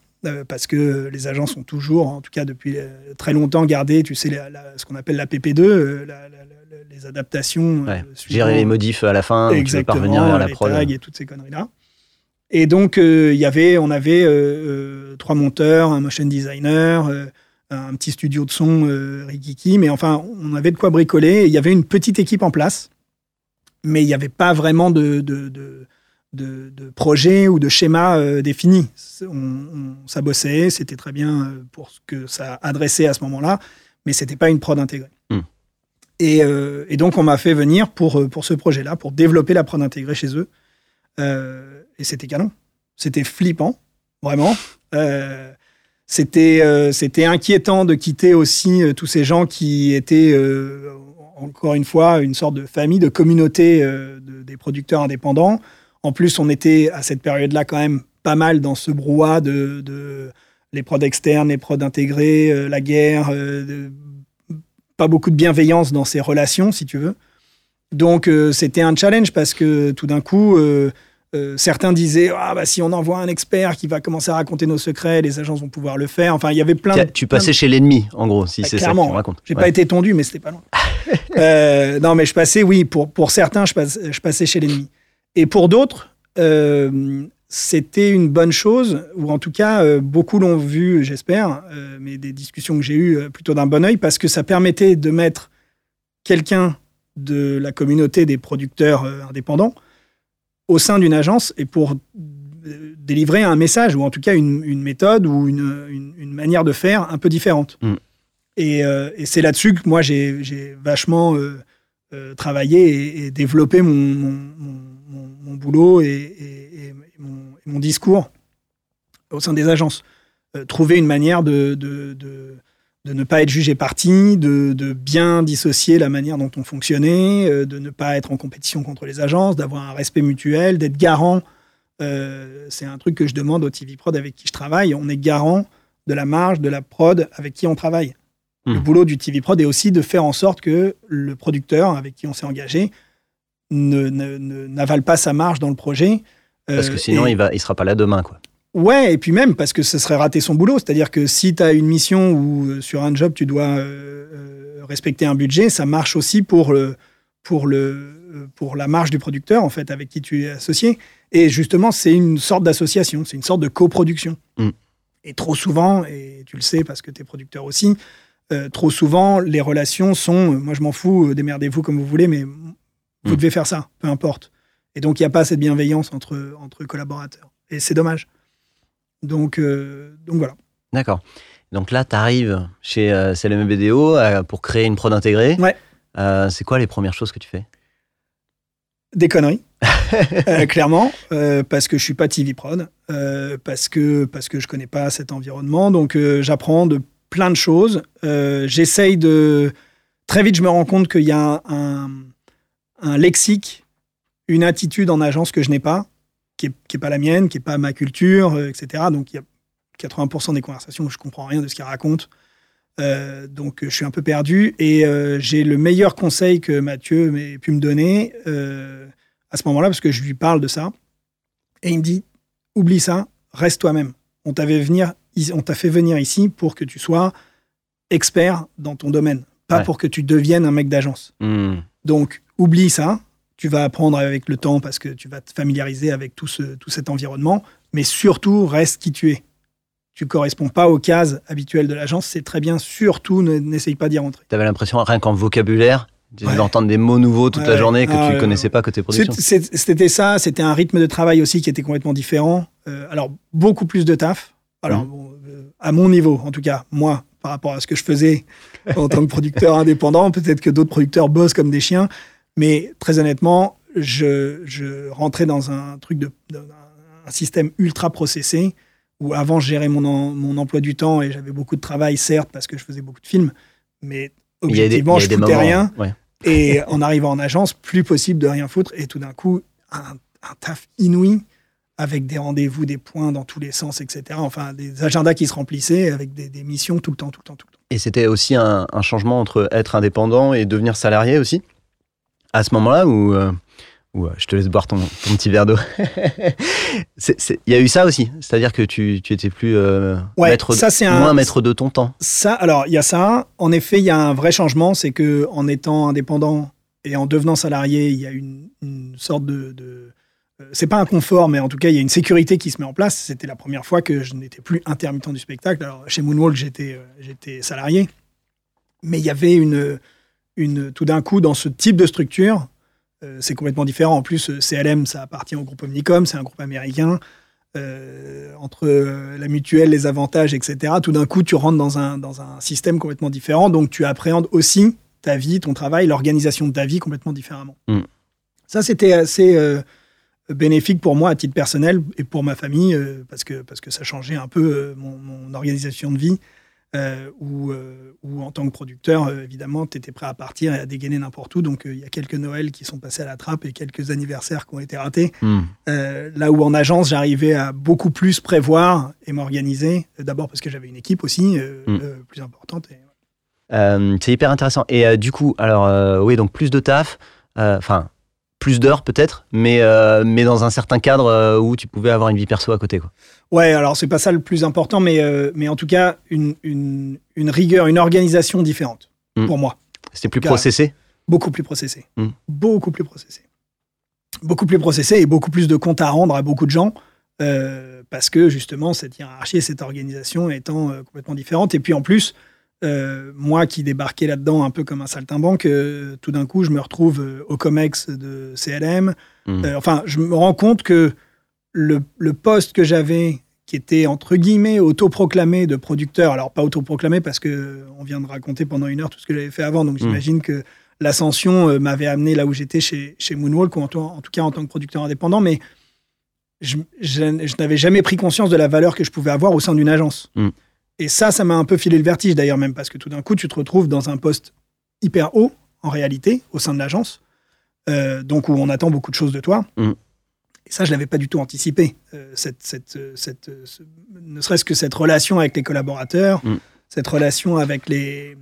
parce que les agences ont toujours, en tout cas depuis euh, très longtemps, gardé, tu sais, la- la- ce qu'on appelle la PP2, euh, la- les adaptations. euh, Ouais. Gérer les modifs à la fin, Exactement, parvenir vers la les prod. tags et toutes ces conneries-là. Et donc, euh, y avait, on avait euh, euh, trois monteurs, un motion designer, euh, un petit studio de son, euh, Rikiki, mais enfin, on avait de quoi bricoler. Il y avait une petite équipe en place, mais il n'y avait pas vraiment de, de, de, de- de projet ou de schéma euh, défini. On, on- ça bossait, c'était très bien euh, pour ce que ça adressait à ce moment-là, mais c'était pas une prod intégrée. Hmm. Et, euh, et donc, on m'a fait venir pour, euh, pour ce projet-là, pour développer la prod intégrée chez eux. Euh, et c'était canon. C'était flippant, vraiment. C'était c'était inquiétant de quitter aussi tous ces gens qui étaient, encore une fois, une sorte de famille, de communauté euh, de- des producteurs indépendants. En plus, on était à cette période-là quand même pas mal dans ce brouhaha de, de les prods externes, les prods intégrés, euh, la guerre, euh, de- pas beaucoup de bienveillance dans ces relations, si tu veux. Donc euh, c'était un challenge parce que tout d'un coup, certains disaient ah bah si on envoie un expert qui va commencer à raconter nos secrets, les agences vont pouvoir le faire. Enfin il y avait plein. De- Tu plein de- passais chez l'ennemi, en gros, si Bah, c'est ça que tu racontes. J'ai Ouais. pas été tondu, mais c'était pas loin. <laughs> Euh, non, mais je passais, oui, pour, pour certains, je, passe- je passais chez l'ennemi. Et pour d'autres, euh, c'était une bonne chose, ou en tout cas, euh, beaucoup l'ont vu, j'espère, euh, mais des discussions que j'ai eues plutôt d'un bon oeil, parce que ça permettait de mettre quelqu'un de la communauté des producteurs indépendants au sein d'une agence et pour délivrer un message, ou en tout cas une, une méthode ou une, une- une manière de faire un peu différente. Mm. Et, et c'est là-dessus que moi, j'ai vachement travaillé et, et développé mon, mon, mon- mon- boulot et, et- et mon, et mon discours au sein des agences. Euh, trouver une manière de, de, de- de ne pas être jugé parti, de, bien dissocier la manière dont on fonctionnait, euh, de ne pas être en compétition contre les agences, d'avoir un respect mutuel, d'être garant. Euh, c'est un truc que je demande au TV Prod avec qui je travaille. On est garant de la marge de la prod avec qui on travaille. Le Hmm. boulot du TV Prod est aussi de faire en sorte que le producteur avec qui on s'est engagé n'avale pas sa marge dans le projet. Parce Euh, que sinon, et- il va, il sera pas là demain, quoi. Ouais, et puis même parce que ce serait rater son boulot. C'est-à-dire que si tu as une mission où euh, sur un job tu dois euh, respecter un budget, ça marche aussi pour, le, pour, le, pour la marge du producteur en fait avec qui tu es associé. Et justement, c'est une sorte d'association, c'est une sorte de coproduction. Mm. Et trop souvent, et tu le sais parce que tu es producteur aussi, euh, trop souvent les relations sont, moi je m'en fous, démerdez-vous comme vous voulez, mais vous Mm. devez faire ça, peu importe. Et donc il n'y a pas cette bienveillance entre, entre collaborateurs. Et c'est dommage. Donc, euh, donc voilà. D'accord. Donc là, tu arrives chez euh, CLM BDO euh, pour créer une prod intégrée. Ouais. Euh, c'est quoi les premières choses que tu fais? Des conneries, <laughs> clairement, parce que je suis pas TV prod, parce que parce que je connais pas cet environnement, donc j'apprends de plein de choses. J'essaye de très vite, je me rends compte qu'il y a un, un lexique, une attitude en agence que je n'ai pas, qui est, qui est pas la mienne, qui est pas ma culture, euh, etc. Donc il y a 80% des conversations où je comprends rien de ce qu'ils racontent. Euh, donc je suis un peu perdu et euh, j'ai le meilleur conseil que Mathieu m'ait pu me donner à ce moment-là parce que je lui parle de ça et il me dit oublie ça, reste toi-même. On t'avait venir, on t'a fait venir ici pour que tu sois expert dans ton domaine, pas Ouais. pour que tu deviennes un mec d'agence. Hmm. Donc, oublie ça. Tu vas apprendre avec le temps parce que tu vas te familiariser avec tout, ce, tout cet environnement. Mais surtout, reste qui tu es. Tu corresponds pas aux cases habituelles de l'agence. C'est très bien. Surtout, ne- n'essaye pas d'y rentrer. T'avais l'impression, rien qu'en vocabulaire, Ouais. d'entendre des mots nouveaux toute Ouais, la journée que ah, tu ouais, connaissais ouais. pas côté production. C'était ça. C'était un rythme de travail aussi qui était complètement différent. Euh, alors, beaucoup plus de taf. Alors, bon, euh, à mon niveau, en tout cas, moi, par rapport à ce que je faisais en tant que producteur indépendant, peut-être que d'autres producteurs bossent comme des chiens. Mais très honnêtement, je, je rentrais dans un truc de, de- un système ultra processé où avant je gérais mon, en- mon emploi du temps et j'avais beaucoup de travail, certes, parce que je faisais beaucoup de films, mais objectivement, je des foutais rien. ouais. Et <laughs> en arrivant en agence, plus possible de rien foutre. Et tout d'un coup, un, un taf inouï avec des rendez-vous, des points dans tous les sens, etc. Enfin, des agendas qui se remplissaient avec des, des missions tout le temps, tout le temps, tout le temps. Et c'était aussi un, un changement entre être indépendant et devenir salarié aussi? À ce moment-là où, euh, où, euh, je te laisse boire ton, ton petit verre d'eau. <laughs> Il y a eu ça aussi, c'est-à-dire que tu, tu étais plus euh, Ouais, maître, ça, un- moins maître de ton temps. Ça, alors, il y a ça. En effet, il y a un vrai changement. C'est que en étant indépendant et en devenant salarié, il y a une, une sorte de. de c'est pas un confort, mais en tout cas, il y a une sécurité qui se met en place. C'était la première fois que je n'étais plus intermittent du spectacle. Alors, chez Moonwalk, j'étais j'étais salarié. Mais il y avait une, une. Tout d'un coup, dans ce type de structure, euh, c'est complètement différent. En plus, euh, CLM, ça appartient au groupe Omnicom, c'est un groupe américain. Euh, entre la mutuelle, les avantages, etc. Tout d'un coup, tu rentres dans un, dans un système complètement différent. Donc, tu appréhendes aussi ta vie, ton travail, l'organisation de ta vie complètement différemment. Mm. Ça, c'était assez euh, bénéfique pour moi à titre personnel et pour ma famille, euh, parce, que, parce que ça changeait un peu mon, mon organisation de vie. Euh, où, euh, où, en tant que producteur, euh, évidemment, tu étais prêt à partir et à dégainer n'importe où. Donc, euh, il y a quelques Noëls qui sont passés à la trappe et quelques anniversaires qui ont été ratés. Hmm. Là où en agence, j'arrivais à beaucoup plus prévoir et m'organiser. D'abord parce que j'avais une équipe aussi euh, Mm. euh, plus importante. Et... C'est hyper intéressant. Et du coup, alors, oui, donc plus de taf, enfin, plus d'heures peut-être, mais, mais dans un certain cadre où tu pouvais avoir une vie perso à côté. Quoi. Ouais, alors c'est pas ça le plus important, mais, euh, mais en tout cas, une, une, une rigueur, une organisation différente Mm. pour moi. C'était plus processé? Beaucoup plus processé. Mm. Beaucoup plus processé. Beaucoup plus processé et beaucoup plus de comptes à rendre à beaucoup de gens. euh, parce que justement, cette hiérarchie et cette organisation étant euh, complètement différente. Et puis en plus, moi qui débarquais là-dedans un peu comme un saltimbanque, tout d'un coup, je me retrouve au COMEX de CLM. Hmm. Euh, enfin, je me rends compte que le, le poste que j'avais, qui était entre guillemets autoproclamé de producteur, alors pas autoproclamé parce que on vient de raconter pendant une heure tout ce que j'avais fait avant, donc j'imagine que l'ascension euh, m'avait amené là où j'étais chez, chez Moonwalk, ou en, tout- en tout cas en tant que producteur indépendant, mais je, je- je n'avais jamais pris conscience de la valeur que je pouvais avoir au sein d'une agence. Mm. Et ça, ça m'a un peu filé le vertige d'ailleurs même, parce que tout d'un coup, tu te retrouves dans un poste hyper haut, en réalité, au sein de l'agence, euh, donc où on attend beaucoup de choses de toi. Mm. Et ça, je l'avais pas du tout anticipé. euh, cette, cette, euh, cette, euh, ce- ne serait-ce que cette relation avec les collaborateurs, Mm. cette relation avec les,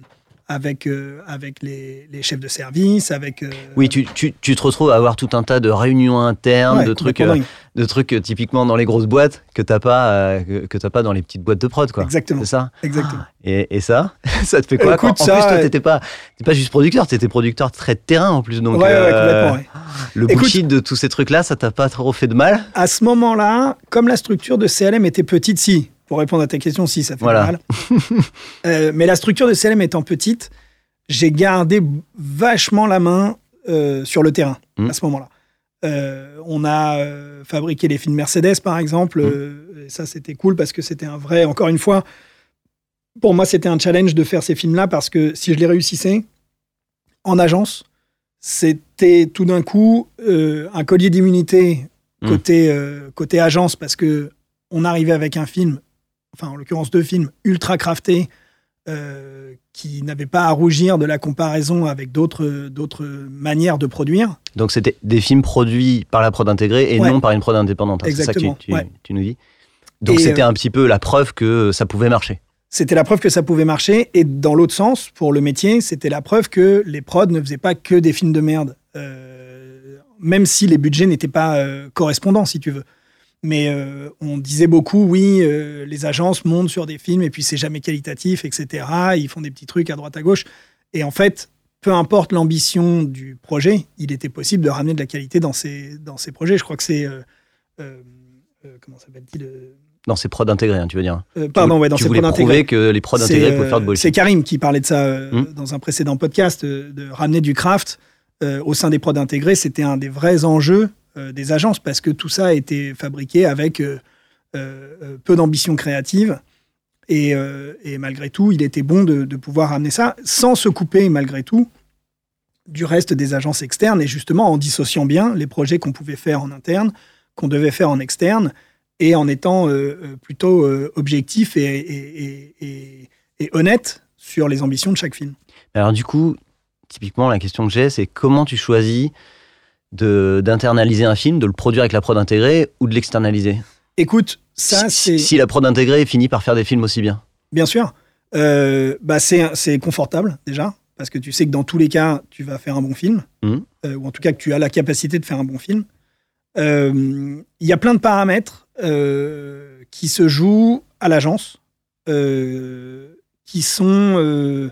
avec, euh, avec les, les chefs de service, avec. euh, Oui, tu, tu, tu te retrouves à avoir tout un tas de réunions internes, ouais, de trucs, euh, de trucs euh, typiquement dans les grosses boîtes que t'as pas, euh, que, que pas dans les petites boîtes de prod, quoi. Exactement. C'est ça. Exactement. <gasps> Et, et ça, <laughs> ça te fait quoi Écoute, En ça, plus, toi, euh, t'étais pas, pas juste producteur, t'étais producteur très de terrain en plus. Donc, ouais, ouais, euh, complètement. <gasps> le Écoute- bullshit de tous ces trucs-là, ça t'a pas trop fait de mal? À ce moment-là, comme la structure de CLM était petite, si, pour répondre à ta question, si, ça fait Voilà. mal. <laughs> Euh, mais la structure de CLM étant petite, j'ai gardé vachement la main euh, sur le terrain Mm. à ce moment-là. Euh, on a fabriqué les films Mercedes, par exemple. Mm. et ça, c'était cool parce que c'était un vrai. Encore une fois, pour moi, c'était un challenge de faire ces films-là parce que si je les réussissais en agence, c'était tout d'un coup un collier d'immunité Mm. côté, côté agence parce que on arrivait avec un film, enfin en l'occurrence deux films, ultra craftés, euh, qui n'avaient pas à rougir de la comparaison avec d'autres d'autres manières de produire. Donc c'était des films produits par la prod intégrée et Ouais. non par une prod indépendante. hein. C'est ça que tu, Exactement, tu- ouais. tu nous dis. Donc c'était euh, un petit peu la preuve que ça pouvait marcher. C'était la preuve que ça pouvait marcher. Et dans l'autre sens, pour le métier, c'était la preuve que les prods ne faisaient pas que des films de merde. Euh, même si les budgets n'étaient pas euh, correspondants, si tu veux. Mais euh, on disait beaucoup, oui, euh, les agences montent sur des films et puis c'est jamais qualitatif, etc. Ils font des petits trucs à droite à gauche. Et en fait, peu importe l'ambition du projet, il était possible de ramener de la qualité dans ces, dans ces projets. Je crois que c'est. euh, euh, comment s'appelle-t-il Dans ces prods intégrés, hein, tu veux dire. euh, Pardon, ouais, dans tu ces voulais prods prouver intégrés. que les prods intégrés pouvaient euh, faire de bullshit. C'est Karim qui parlait de ça euh, Hmm. dans un précédent podcast, de ramener du craft au sein des prods intégrés. C'était un des vrais enjeux des agences parce que tout ça a été fabriqué avec euh, euh, euh, peu d'ambition créative. Et, euh, malgré tout, il était bon de, pouvoir ramener ça sans se couper, malgré tout, du reste des agences externes et justement en dissociant bien les projets qu'on pouvait faire en interne, qu'on devait faire en externe et en étant euh, euh, plutôt euh, objectif et, et- honnête sur les ambitions de chaque film. Alors du coup, typiquement, la question que j'ai, c'est comment tu choisis d'internaliser un film, de le produire avec la prod intégrée ou de l'externaliser? Écoute, ça si, c'est si la prod intégrée finit par faire des films aussi bien. bien sûr, euh, bah c'est confortable déjà parce que tu sais que dans tous les cas tu vas faire un bon film Mhm. euh, ou en tout cas que tu as la capacité de faire un bon film. Euh, Il y a plein de paramètres euh, qui se jouent à l'agence, qui sont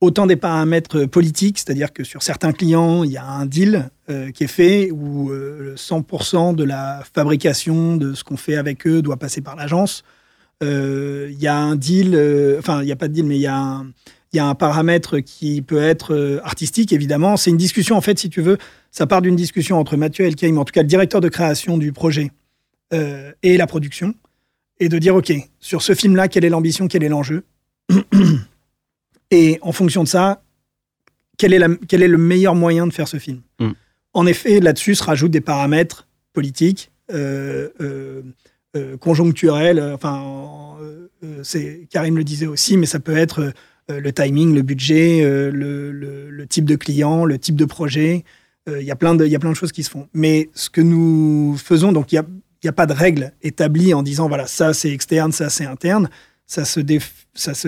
autant des paramètres politiques, c'est-à-dire que sur certains clients, il y a un deal euh, qui est fait où euh, 100% de la fabrication de ce qu'on fait avec eux doit passer par l'agence. Euh, Il y a un deal, euh, enfin, il n'y a pas de deal, mais il y a un, paramètre qui peut être euh, artistique, évidemment. C'est une discussion, en fait, si tu veux, ça part d'une discussion entre Mathieu Elkaim, en tout cas le directeur de création du projet, euh, et la production, et de dire, OK, sur ce film-là, quelle est l'ambition, quel est l'enjeu? Et en fonction de ça, quel est, la- quel est le meilleur moyen de faire ce film? Mm. En effet, là-dessus se rajoutent des paramètres politiques, euh, euh, euh, conjoncturels, enfin, Karim le disait aussi, mais ça peut être le timing, le budget, le, type de client, le type de projet. Il y a plein de- choses qui se font. Mais ce que nous faisons, donc il n'y a, pas de règle établie en disant voilà, ça c'est externe, ça c'est interne. Ça se,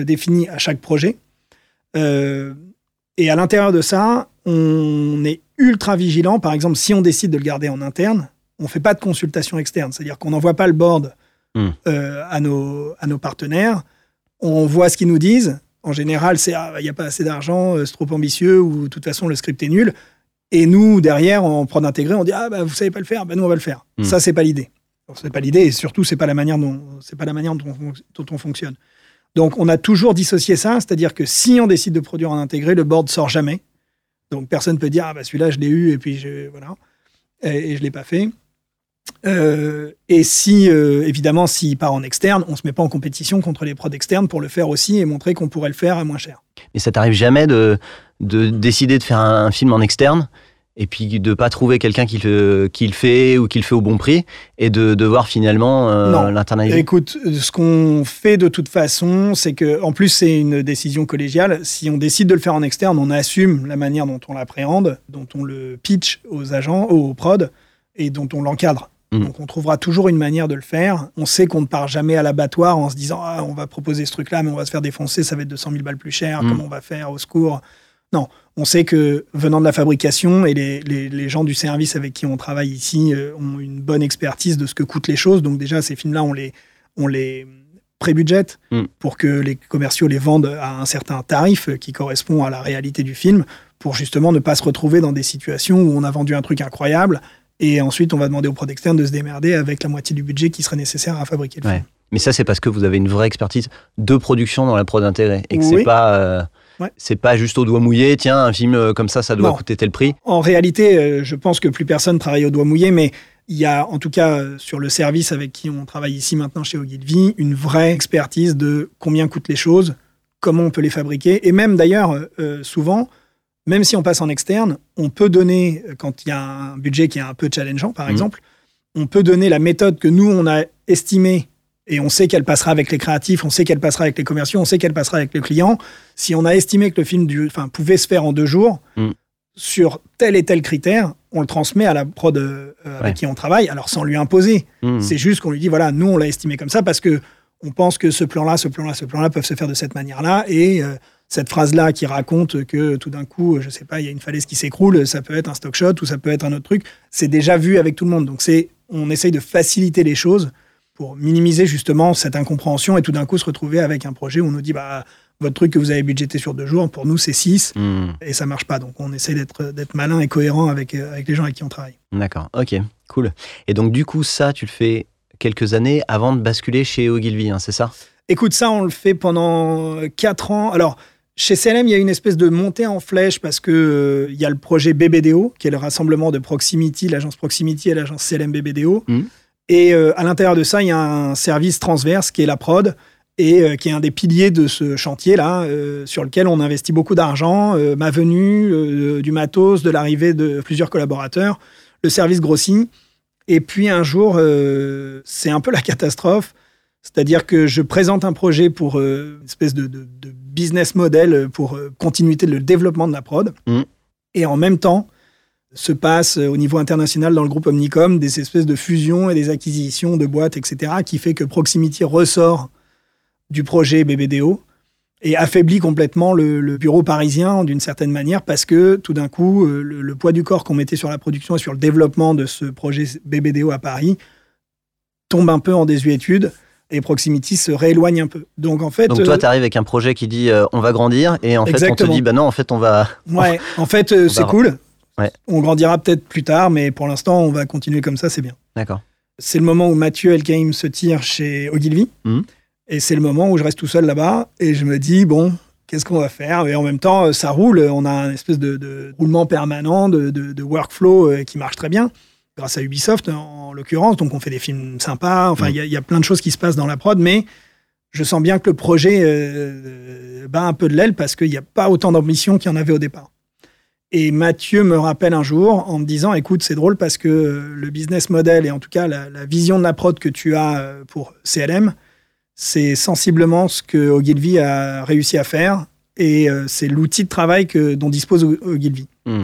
définit à chaque projet. Et à l'intérieur de ça, on est ultra vigilant. Par exemple, si on décide de le garder en interne, on ne fait pas de consultation externe. C'est-à-dire qu'on n'envoie pas le board Hmm. euh, à, nos, à nos partenaires. On voit ce qu'ils nous disent. En général, c'est Ah, il n'y a pas assez d'argent, euh, c'est trop ambitieux, ou de toute façon, le script est nul. Et nous, derrière, en prod intégré, on dit Ah, bah, vous savez pas le faire, bah, nous, on va le faire. Hmm. Ça, c'est pas l'idée. C'est pas l'idée, et surtout, c'est pas la manière dont, c'est pas la manière dont on, dont on fonctionne. Donc, on a toujours dissocié ça, c'est-à-dire que si on décide de produire en intégré, le board sort jamais. Donc, personne peut dire Ah, bah, celui-là, je l'ai eu, et puis je, voilà. Et, et l'ai pas fait. Euh, et si, euh, évidemment, s'il part en externe, on se met pas en compétition contre les prods externes pour le faire aussi et montrer qu'on pourrait le faire à moins cher. Et ça t'arrive jamais de, de décider de faire un, film en externe et puis de pas trouver quelqu'un qui le, qui le fait ou qui le fait au bon prix et de devoir finalement euh, l'internaliser. Écoute, ce qu'on fait de toute façon, c'est que, en plus, c'est une décision collégiale. Si on décide de le faire en externe, on assume la manière dont on l'appréhende, dont on le pitch aux agents, aux prod, et dont on l'encadre. Mm. Donc, on trouvera toujours une manière de le faire. On sait qu'on ne part jamais à l'abattoir en se disant ah, on va proposer ce truc-là, mais on va se faire défoncer, ça va être 200 000 balles plus cher. Mm. Comment on va faire Au secours. Non, on sait que venant de la fabrication et les, les- les gens du service avec qui on travaille ici euh, ont une bonne expertise de ce que coûtent les choses. Donc déjà, ces films-là, on les, on les pré-budget Mm. pour que les commerciaux les vendent à un certain tarif qui correspond à la réalité du film, pour justement ne pas se retrouver dans des situations où on a vendu un truc incroyable et ensuite on va demander aux prod externes de se démerder avec la moitié du budget qui serait nécessaire à fabriquer le Ouais. film. Mais ça, c'est parce que vous avez une vraie expertise de production dans la prod intégrée et que Oui. c'est pas, euh, Ouais. c'est pas juste au doigt mouillé. Tiens, un film euh, comme ça, ça doit Non. coûter tel prix? En réalité, euh, je pense que plus personne travaille au doigt mouillé, mais il y a, en tout cas, euh, sur le service avec qui on travaille ici maintenant chez Ogilvy, une vraie expertise de combien coûtent les choses, comment on peut les fabriquer, et même d'ailleurs, euh, souvent, même si on passe en externe, on peut donner, quand il y a un budget qui est un peu challengeant, par Mhm. exemple, on peut donner la méthode que nous, on a estimée et on sait qu'elle passera avec les créatifs, on sait qu'elle passera avec les commerciaux, on sait qu'elle passera avec le client. Si on a estimé que le film du, enfin, pouvait se faire en deux jours, Mhm. sur tel et tel critère, on le transmet à la prod euh, avec Ouais. qui on travaille, alors sans lui imposer. Hmm. C'est juste qu'on lui dit voilà, nous on l'a estimé comme ça parce que on pense que ce plan-là, ce plan-là, ce plan-là peuvent se faire de cette manière-là et euh, cette phrase-là qui raconte que tout d'un coup, je sais pas, il y a une falaise qui s'écroule, ça peut être un stock shot ou ça peut être un autre truc. C'est déjà vu avec tout le monde. Donc c'est, on essaye de faciliter les choses pour minimiser justement cette incompréhension et tout d'un coup se retrouver avec un projet où on nous dit bah votre truc que vous avez budgété sur deux jours, pour nous c'est six Hmm. et ça marche pas. Donc on essaye d'être d'être malin et cohérent avec euh, avec les gens avec qui on travaille. D'accord, ok, cool. Et donc, du coup, ça, tu le fais quelques années avant de basculer chez Ogilvy, hein, c'est ça? Écoute, ça, on le fait pendant 4 ans. Alors, chez CLM, il y a une espèce de montée en flèche parce que euh, il y a le projet BBDO, qui est le rassemblement de Proximity, l'agence Proximity et l'agence CLM BBDO. Mhm. Et euh, à l'intérieur de ça, il y a un service transverse qui est la prod et euh, qui est un des piliers de ce chantier-là, euh, sur lequel on investit beaucoup d'argent, ma venue, du matos, de l'arrivée de plusieurs collaborateurs. Le service grossit. Et puis un jour, c'est un peu la catastrophe. C'est-à-dire que je présente un projet pour une espèce de, de- de business model pour continuité de le développement de la prod. Mhm. Et en même temps, se passe euh, au niveau international dans le groupe Omnicom des espèces de fusions et des acquisitions de boîtes, etc., qui fait que Proximity ressort du projet BBDO et affaiblit complètement le, le bureau parisien d'une certaine manière parce que tout d'un coup, euh, le, le poids du corps qu'on mettait sur la production et sur le développement de ce projet BBDO à Paris tombe un peu en désuétude et Proximity se rééloigne un peu. Donc en fait, Donc, toi, euh, tu arrives avec un projet qui dit euh, on va grandir, et en fait, on te dit bah non, en fait, on va. ouais, en fait, euh, <laughs> c'est cool. Ouais. On grandira peut-être plus tard, mais pour l'instant, on va continuer comme ça, c'est bien. D'accord. C'est le moment où Mathieu Elkaïm se tire chez Ogilvy. Mhm. Et c'est le moment où je reste tout seul là-bas. Et je me dis, bon, qu'est-ce qu'on va faire? Et en même temps, euh, ça roule. On a un espèce de, de roulement permanent, de, de- de workflow euh, qui marche très bien, grâce à Ubisoft en l'occurrence. Donc on fait des films sympas. Enfin, il y a- il y, a plein de choses qui se passent dans la prod. Mais je sens bien que le projet euh, bat un peu de l'aile parce qu'il n'y a pas autant d'ambition qu'il y en avait au départ. Et Mathieu me rappelle un jour en me disant écoute, c'est drôle parce que le business model et en tout cas la, la vision de la prod que tu as euh, pour CLM, c'est sensiblement ce que Ogilvy a réussi à faire et euh, c'est l'outil de travail que, dont dispose Ogilvy. Hmm.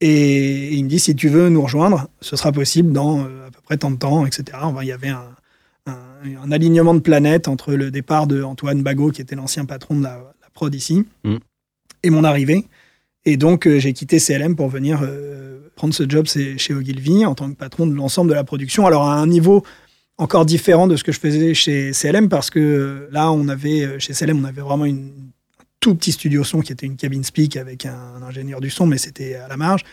Et, il me dit si tu veux nous rejoindre, ce sera possible dans euh, à peu près tant de temps, etc. Enfin, il y avait un, un- un alignement de planètes entre le départ de Antoine Bagot, qui était l'ancien patron de la, la prod ici, Mm. et mon arrivée. Et donc, euh, j'ai quitté CLM pour venir euh, prendre ce job chez Ogilvy en tant que patron de l'ensemble de la production. Alors, à un niveau encore différent de ce que je faisais chez CLM, parce que euh, là, on avait, chez CLM, on avait vraiment une, un tout petit studio son qui était une cabine speak avec un, un ingénieur du son, mais c'était à la marge.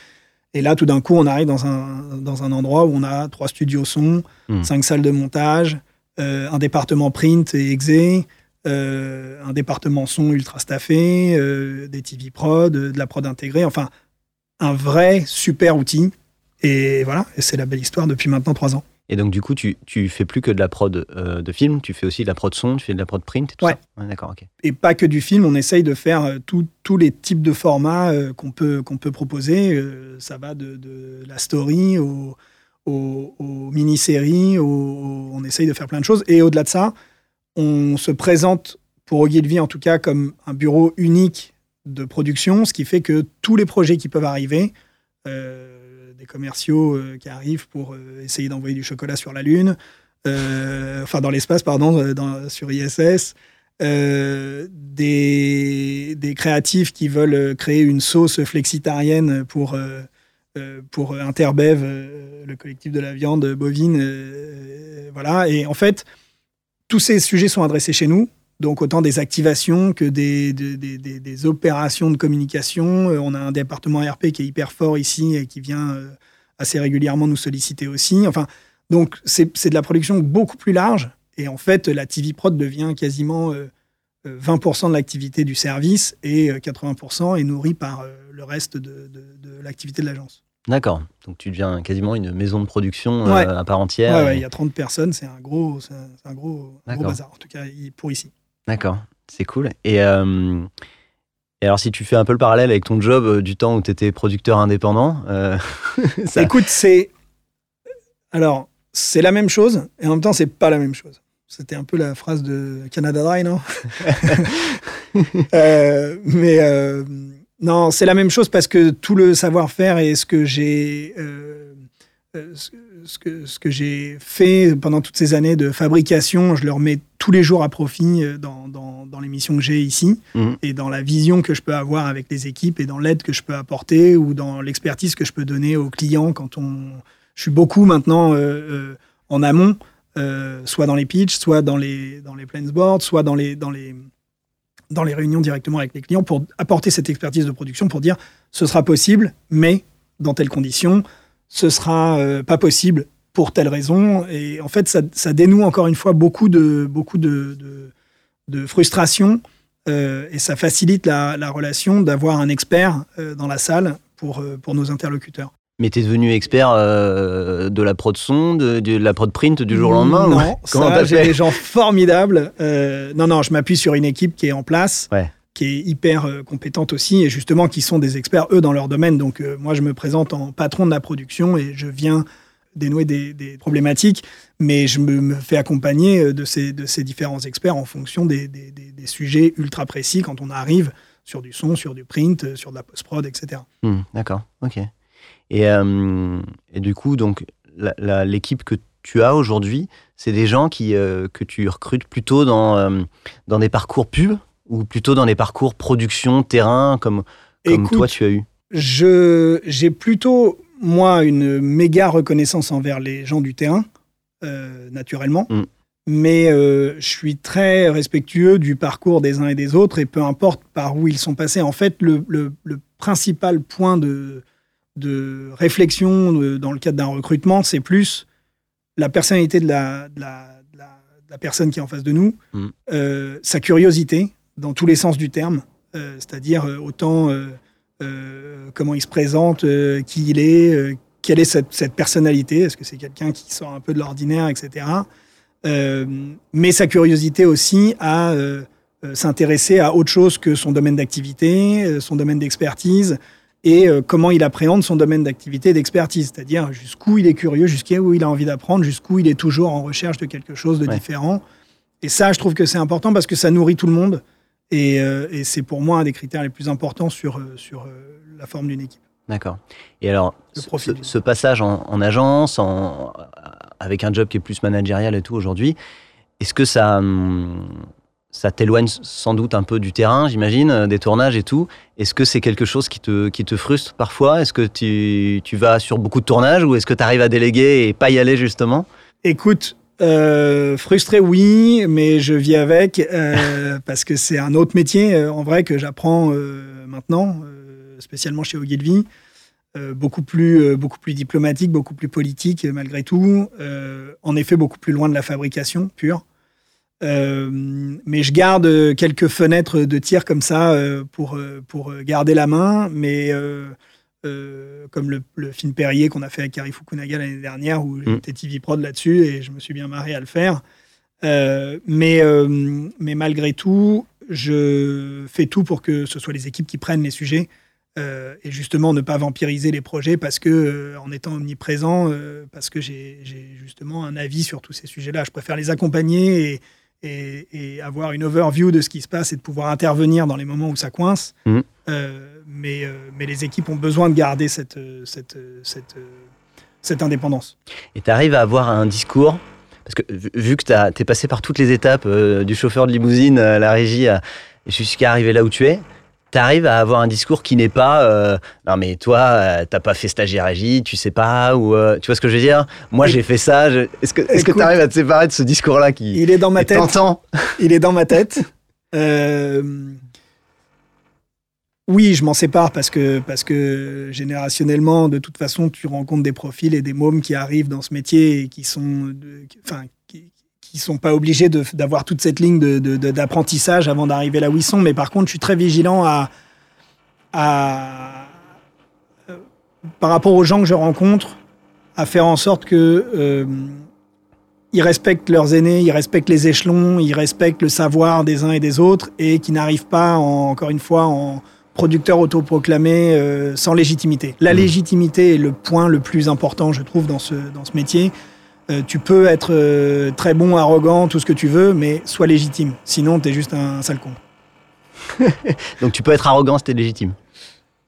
Et là, tout d'un coup, on arrive dans un, dans un endroit où on a trois studios son, Hmm. cinq salles de montage, euh, un département print et exé, euh, un département son ultra staffé, euh, des TV prod, euh, de la prod intégrée, enfin, un vrai super outil. Et voilà, et c'est la belle histoire depuis maintenant trois ans. Et donc, du coup, tu, tu fais plus que de la prod euh, de film, tu fais aussi de la prod son, tu fais de la prod print et tout Ouais. ça Ouais, d'accord, ok. Et pas que du film, on essaye de faire tous les types de formats euh, qu'on peut, qu'on peut proposer. Euh, ça va de, de la story au, au- aux mini-séries, on essaye de faire plein de choses. Et au-delà de ça, on se présente pour Ogilvy en tout cas comme un bureau unique de production, ce qui fait que tous les projets qui peuvent arriver, euh, des commerciaux euh, qui arrivent pour euh, essayer d'envoyer du chocolat sur la Lune, enfin dans l'espace, pardon, dans- sur ISS, des, des créatifs qui veulent créer une sauce flexitarienne pour, pour Interbev, le collectif de la viande bovine. voilà. Et en fait, tous ces sujets sont adressés chez nous. Donc autant des activations que des, des, opérations de communication. Euh, on a un département RP qui est hyper fort ici et qui vient euh, assez régulièrement nous solliciter aussi. Enfin, donc c'est de la production beaucoup plus large. Et en fait, la TV Prod devient quasiment euh, euh, 20% de l'activité du service et euh, 80% est nourri par le reste de- de l'activité de l'agence. D'accord. Donc, tu deviens quasiment une maison de production Ouais. euh, à part entière. ouais, et- il y a 30 personnes, c'est un gros, c'est un, gros, un gros bazar, en tout cas pour ici. D'accord, c'est cool. Et, euh, Et alors, si tu fais un peu le parallèle avec ton job euh, du temps où tu étais producteur indépendant, <laughs> ça- Écoute, c'est. Alors, c'est la même chose, et en même temps, c'est pas la même chose. C'était un peu la phrase de Canada Dry, non? <laughs> Mais non, c'est la même chose parce que tout le savoir-faire et ce que j'ai. euh, euh, ce- que, ce que j'ai fait pendant toutes ces années de fabrication, je le remets tous les jours à profit euh, dans, dans, dans les missions que j'ai ici Mhm. et dans la vision que je peux avoir avec les équipes et dans l'aide que je peux apporter ou dans l'expertise que je peux donner aux clients quand on. Je suis beaucoup maintenant euh, euh, en amont, soit dans les pitchs, soit dans les dans les planesboards, soit dans les dans les dans les réunions directement avec les clients pour apporter cette expertise de production pour dire ce sera possible, mais dans telles conditions, ce sera euh, pas possible pour telle raison. Et en fait, ça, dénoue encore une fois beaucoup de frustration euh, et ça facilite la, la relation d'avoir un expert euh, dans la salle pour, pour nos interlocuteurs. Mais t'es devenu expert euh, de la prod son, de, de la prod print du jour au lendemain Non, ça, j'ai des gens formidables. Euh, non, non, je m'appuie sur une équipe qui est en place, Ouais. qui est hyper euh, compétente aussi, et justement qui sont des experts, eux, dans leur domaine. Donc, moi, je me présente en patron de la production et je viens dénouer des, des problématiques, mais je me, me fais accompagner de ces, de ces différents experts en fonction des, des- des- des sujets ultra précis quand on arrive sur du son, sur du print, sur de la post-prod, etc. Hmm, D'accord, ok. Et, euh, et du coup, donc, l'équipe que tu as aujourd'hui, c'est des gens qui, euh, que tu recrutes plutôt dans, euh, dans des parcours pub ou plutôt dans des parcours production, terrain, comme, comme Écoute, toi tu as eu? Je, j'ai plutôt, moi, une méga reconnaissance envers les gens du terrain, naturellement. Mm. Mais je suis très respectueux du parcours des uns et des autres, et peu importe par où ils sont passés. En fait, le, le- le principal point de, de réflexion de- dans le cadre d'un recrutement, c'est plus la personnalité de la, de la- de la- de la personne qui est en face de nous, Mm. euh, sa curiosité, dans tous les sens du terme, euh, c'est-à-dire euh, autant euh, comment il se présente, qui il est, quelle est cette, cette personnalité, est-ce que c'est quelqu'un qui sort un peu de l'ordinaire, etc. Mais sa curiosité aussi à s'intéresser à autre chose que son domaine d'activité, son domaine d'expertise, et euh, comment il appréhende son domaine d'activité et d'expertise, c'est-à-dire jusqu'où il est curieux, jusqu'où il a envie d'apprendre, jusqu'où il est toujours en recherche de quelque chose de Ouais. différent. Et ça, je trouve que c'est important parce que ça nourrit tout le monde. Et, euh, et c'est pour moi un des critères les plus importants sur, euh, sur euh, la forme d'une équipe. D'accord. Et alors, ce passage en, en agence, en, avec un job qui est plus managérial et tout aujourd'hui, est-ce que ça, hum, ça t'éloigne sans doute un peu du terrain, j'imagine, euh, des tournages et tout Est-ce que c'est quelque chose qui te, qui te frustre parfois? Est-ce que tu, tu vas sur beaucoup de tournages ou est-ce que tu arrives à déléguer et pas y aller justement? Écoute, euh, frustré, oui, mais je vis avec euh, <laughs> parce que c'est un autre métier, en vrai, que j'apprends euh, maintenant, spécialement chez Ogilvy. Beaucoup, plus, beaucoup plus diplomatique, beaucoup plus politique, malgré tout. En effet, beaucoup plus loin de la fabrication pure. Euh, mais je garde euh, quelques fenêtres de tir comme ça euh, pour, pour garder la main, mais euh, comme le, le film Perrier qu'on a fait avec Kari Fukunaga l'année dernière, où j'étais TV Prod là-dessus et je me suis bien marré à le faire. Mais, mais malgré tout, je fais tout pour que ce soit les équipes qui prennent les sujets euh, et justement ne pas vampiriser les projets parce que, euh, en étant omniprésent, euh, parce que j'ai j'ai justement un avis sur tous ces sujets-là. Je préfère les accompagner et, et, et avoir une overview de ce qui se passe et de pouvoir intervenir dans les moments où ça coince. Mhm. Euh, mais, euh, mais les équipes ont besoin de garder cette, cette, cette, cette indépendance. Et tu arrives à avoir un discours parce que vu- vu que tu es passé par toutes les étapes, euh, du chauffeur de limousine à la régie à- jusqu'à arriver là où tu es, tu arrives à avoir un discours qui n'est pas euh, non mais toi euh, t'as pas fait stagiaire régie, tu sais pas ou euh, tu vois ce que je veux dire? Moi j'ai fait ça. je- Est-ce que est-ce que tu arrives à te séparer de ce discours là qui Il est dans ma tête. Il est dans ma tête. Oui, je m'en sépare parce que, parce que générationnellement, de toute façon, tu rencontres des profils et des mômes qui arrivent dans ce métier et qui sont, enfin, qui, sont pas obligés d'avoir toute cette ligne d'apprentissage avant d'arriver là où ils. Mais par contre, je suis très vigilant à, euh, par rapport aux gens que je rencontre, à faire en sorte que euh, ils respectent leurs aînés, ils respectent les échelons, ils respectent le savoir des uns et des autres et qui n'arrivent pas, encore une fois, en producteur autoproclamé euh, sans légitimité. La légitimité est le point le plus important, je trouve, dans ce métier. Euh, tu peux être euh, très bon, arrogant, tout ce que tu veux, mais sois légitime. Sinon, tu es juste un, sale con. <laughs> Donc tu peux être arrogant si tu es légitime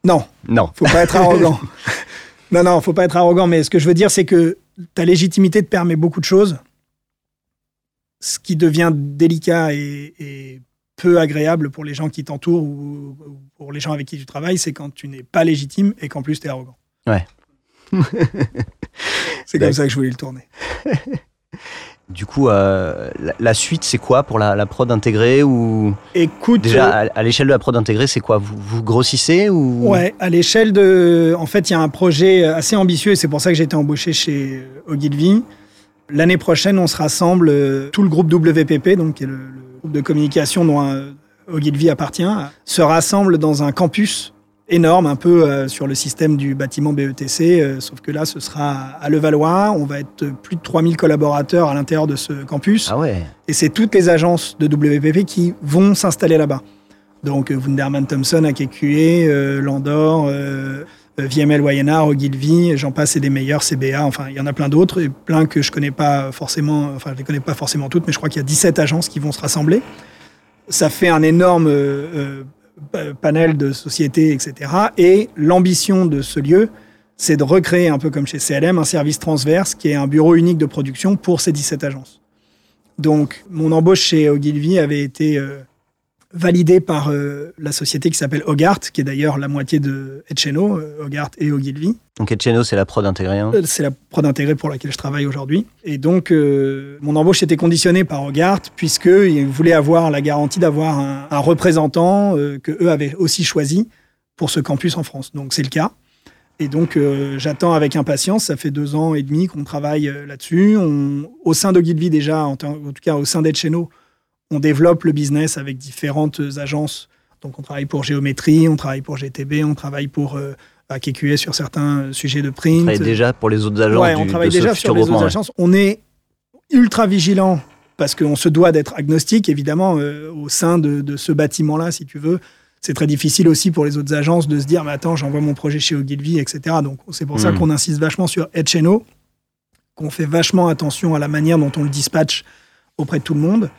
Non. Non. Faut pas être arrogant. <laughs> non, non, faut pas être arrogant. Mais ce que je veux dire, c'est que ta légitimité te permet beaucoup de choses. Ce qui devient délicat et, peu agréable pour les gens qui t'entourent ou, pour les gens avec qui tu travailles, c'est quand tu n'es pas légitime et qu'en plus tu es arrogant. Ouais. <laughs> c'est comme ça que je voulais le tourner. <laughs> Du coup, euh, la, suite, c'est quoi pour la, prod intégrée ou Écoute, déjà euh, à, l'échelle de la prod intégrée, c'est quoi? Vous, vous, grossissez ou? Ouais, à l'échelle de, en fait, il y a un projet assez ambitieux et c'est pour ça que j'ai été embauché chez Ogilvy. L'année prochaine, on se rassemble euh, tout le groupe WPP, donc qui est le, groupe de communication dont Ogilvy appartient, se rassemble dans un campus énorme, un peu euh, sur le système du bâtiment BETC, euh, sauf que là, ce sera à Levallois. On va être plus de 3000 collaborateurs à l'intérieur de ce campus. Ah ouais. Et c'est toutes les agences de WPP qui vont s'installer là-bas. Donc, euh, Wunderman Thompson, AKQA, Landor, VML Waynar, Ogilvy, j'en passe et des meilleurs, CBA, enfin, il y en a plein d'autres, et plein que je connais pas forcément, enfin, je les connais pas forcément toutes, mais je crois qu'il y a 17 agences qui vont se rassembler. Ça fait un énorme panel de sociétés, etc. Et l'ambition de ce lieu, c'est de recréer, un peu comme chez CLM, un service transverse qui est un bureau unique de production pour ces 17 agences. Donc, mon embauche chez Ogilvy avait été euh, validé par euh, la société qui s'appelle Hogart, qui est d'ailleurs la moitié de Etcheno, euh, Hogart et Ogilvy. Donc Etcheno, c'est la prod intégrée hein. euh, C'est la prod intégrée pour laquelle je travaille aujourd'hui. Et donc, mon embauche était conditionnée par Hogart, puisqu'ils voulaient avoir la garantie d'avoir un, un, représentant que eux avaient aussi choisi pour ce campus en France. Donc c'est le cas. Et donc, j'attends avec impatience. Ça fait deux ans et demi qu'on travaille là-dessus. Au sein d'Ogilvy, déjà, en, en, tout cas au sein d'Etcheno, on développe le business avec différentes agences. Donc on travaille pour Géométrie, on travaille pour GTB, on travaille pour euh, AKQA sur certains sujets de print. On travaille déjà pour les autres agences. Ouais, on travaille déjà sur les autres agences. On est ultra vigilant parce qu'on se doit d'être agnostique, évidemment, euh, au sein de, ce bâtiment-là, si tu veux. C'est très difficile aussi pour les autres agences de se dire, mais attends, j'envoie mon projet chez Ogilvy, etc. Donc c'est pour ça hmm. qu'on insiste vachement sur Etcheno, qu'on fait vachement attention à la manière dont on le dispatche auprès de tout le monde.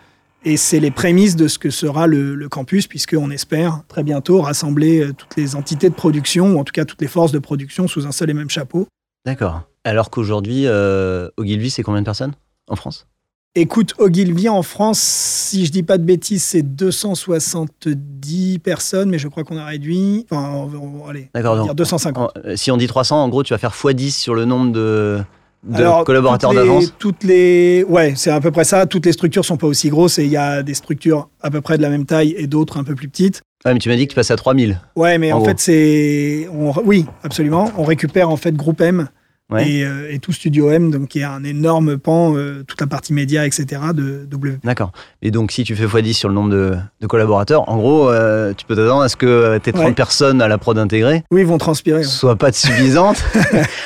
Et c'est les prémices de ce que sera le, campus, puisqu'on espère très bientôt rassembler euh, toutes les entités de production, ou en tout cas toutes les forces de production, sous un seul et même chapeau. D'accord. Alors qu'aujourd'hui, euh, Ogilvy, c'est combien de personnes en France? Écoute, Ogilvy en France, si je dis pas de bêtises, c'est 270 personnes, mais je crois qu'on a réduit. Enfin, allez, on va dire 250. si on dit 300, en gros, tu vas faire x10 sur le nombre de, de collaborateurs d'avance Toutes les, ouais, c'est à peu près ça. Toutes les structures sont pas aussi grosses et il y a des structures à peu près de la même taille et d'autres un peu plus petites. Ouais, mais tu m'as dit que tu passais à 3000. Ouais, mais en, fait, c'est. Oui, absolument. On récupère en fait Groupe M euh, et, tout Studio M, donc qui est un énorme pan, euh, toute la partie média, etc. de W. D'accord. Et donc, si tu fais x10 sur le nombre de, collaborateurs, en gros, euh, tu peux t'attendre à ce que tes 30 personnes à la prod intégrée oui, vont transpirer. soient pas suffisantes. <laughs>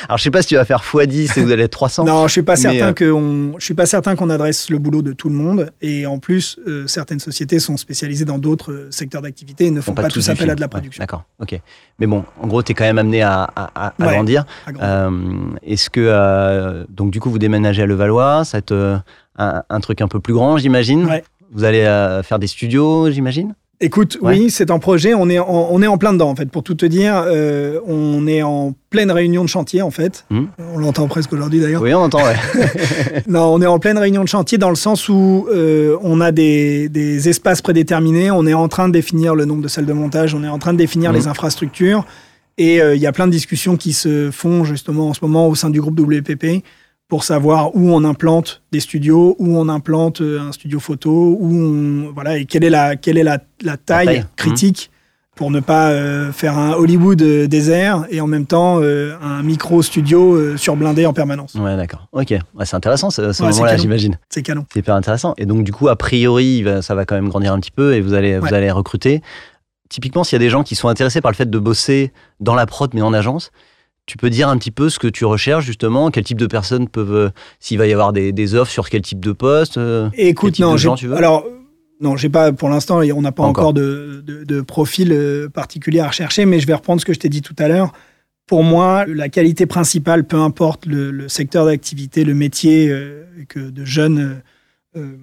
Alors, je sais pas si tu vas faire x10 et vous allez être 300. Non, je suis pas certain que je suis pas certain qu'on adresse le boulot de tout le monde. Et en plus, certaines sociétés sont spécialisées dans d'autres secteurs d'activité et ne font pas, tous appel à de la production. D'accord. Ok. Mais bon, en gros, tu es quand même amené à, à, grandir. Est-ce que, euh, donc du coup, vous déménagez à Levallois, ça euh, un, truc un peu plus grand, j'imagine Vous allez euh, faire des studios, j'imagine Écoute, oui, c'est un projet. On est, en, on est en plein dedans, en fait. Pour tout te dire, on est en pleine réunion de chantier, en fait. Hmm. On l'entend presque aujourd'hui, d'ailleurs. Oui, on entend, ouais. <laughs> non, on est en pleine réunion de chantier dans le sens où on a des, des, espaces prédéterminés. On est en train de définir le nombre de salles de montage. On est en train de définir hmm. les infrastructures. Et euh, il y a plein de discussions qui se font justement en ce moment au sein du groupe WPP pour savoir où on implante des studios, où on implante euh, un studio photo, où on, voilà, et quelle est la, quelle est la, taille, critique pour ne pas euh, faire un Hollywood désert et en même temps un micro studio surblindé en permanence. Ouais, d'accord. Ok, c'est intéressant ce, moment-là, j'imagine. C'est canon. C'est hyper intéressant. Et donc, du coup, a priori, ça va quand même grandir un petit peu et vous allez, vous allez recruter typiquement, s'il y a des gens qui sont intéressés par le fait de bosser dans la prod mais en agence, tu peux dire un petit peu ce que tu recherches justement, quel type de personnes peuvent, euh, s'il va y avoir des, des offres sur quel type de poste euh, Écoute, quel type non, de gens tu veux alors non, j'ai pas pour l'instant, on n'a pas encore, encore. de, de- de profil euh, particulier à rechercher, mais je vais reprendre ce que je t'ai dit tout à l'heure. Pour moi, la qualité principale, peu importe le, le secteur d'activité, le métier euh, que de jeunes euh,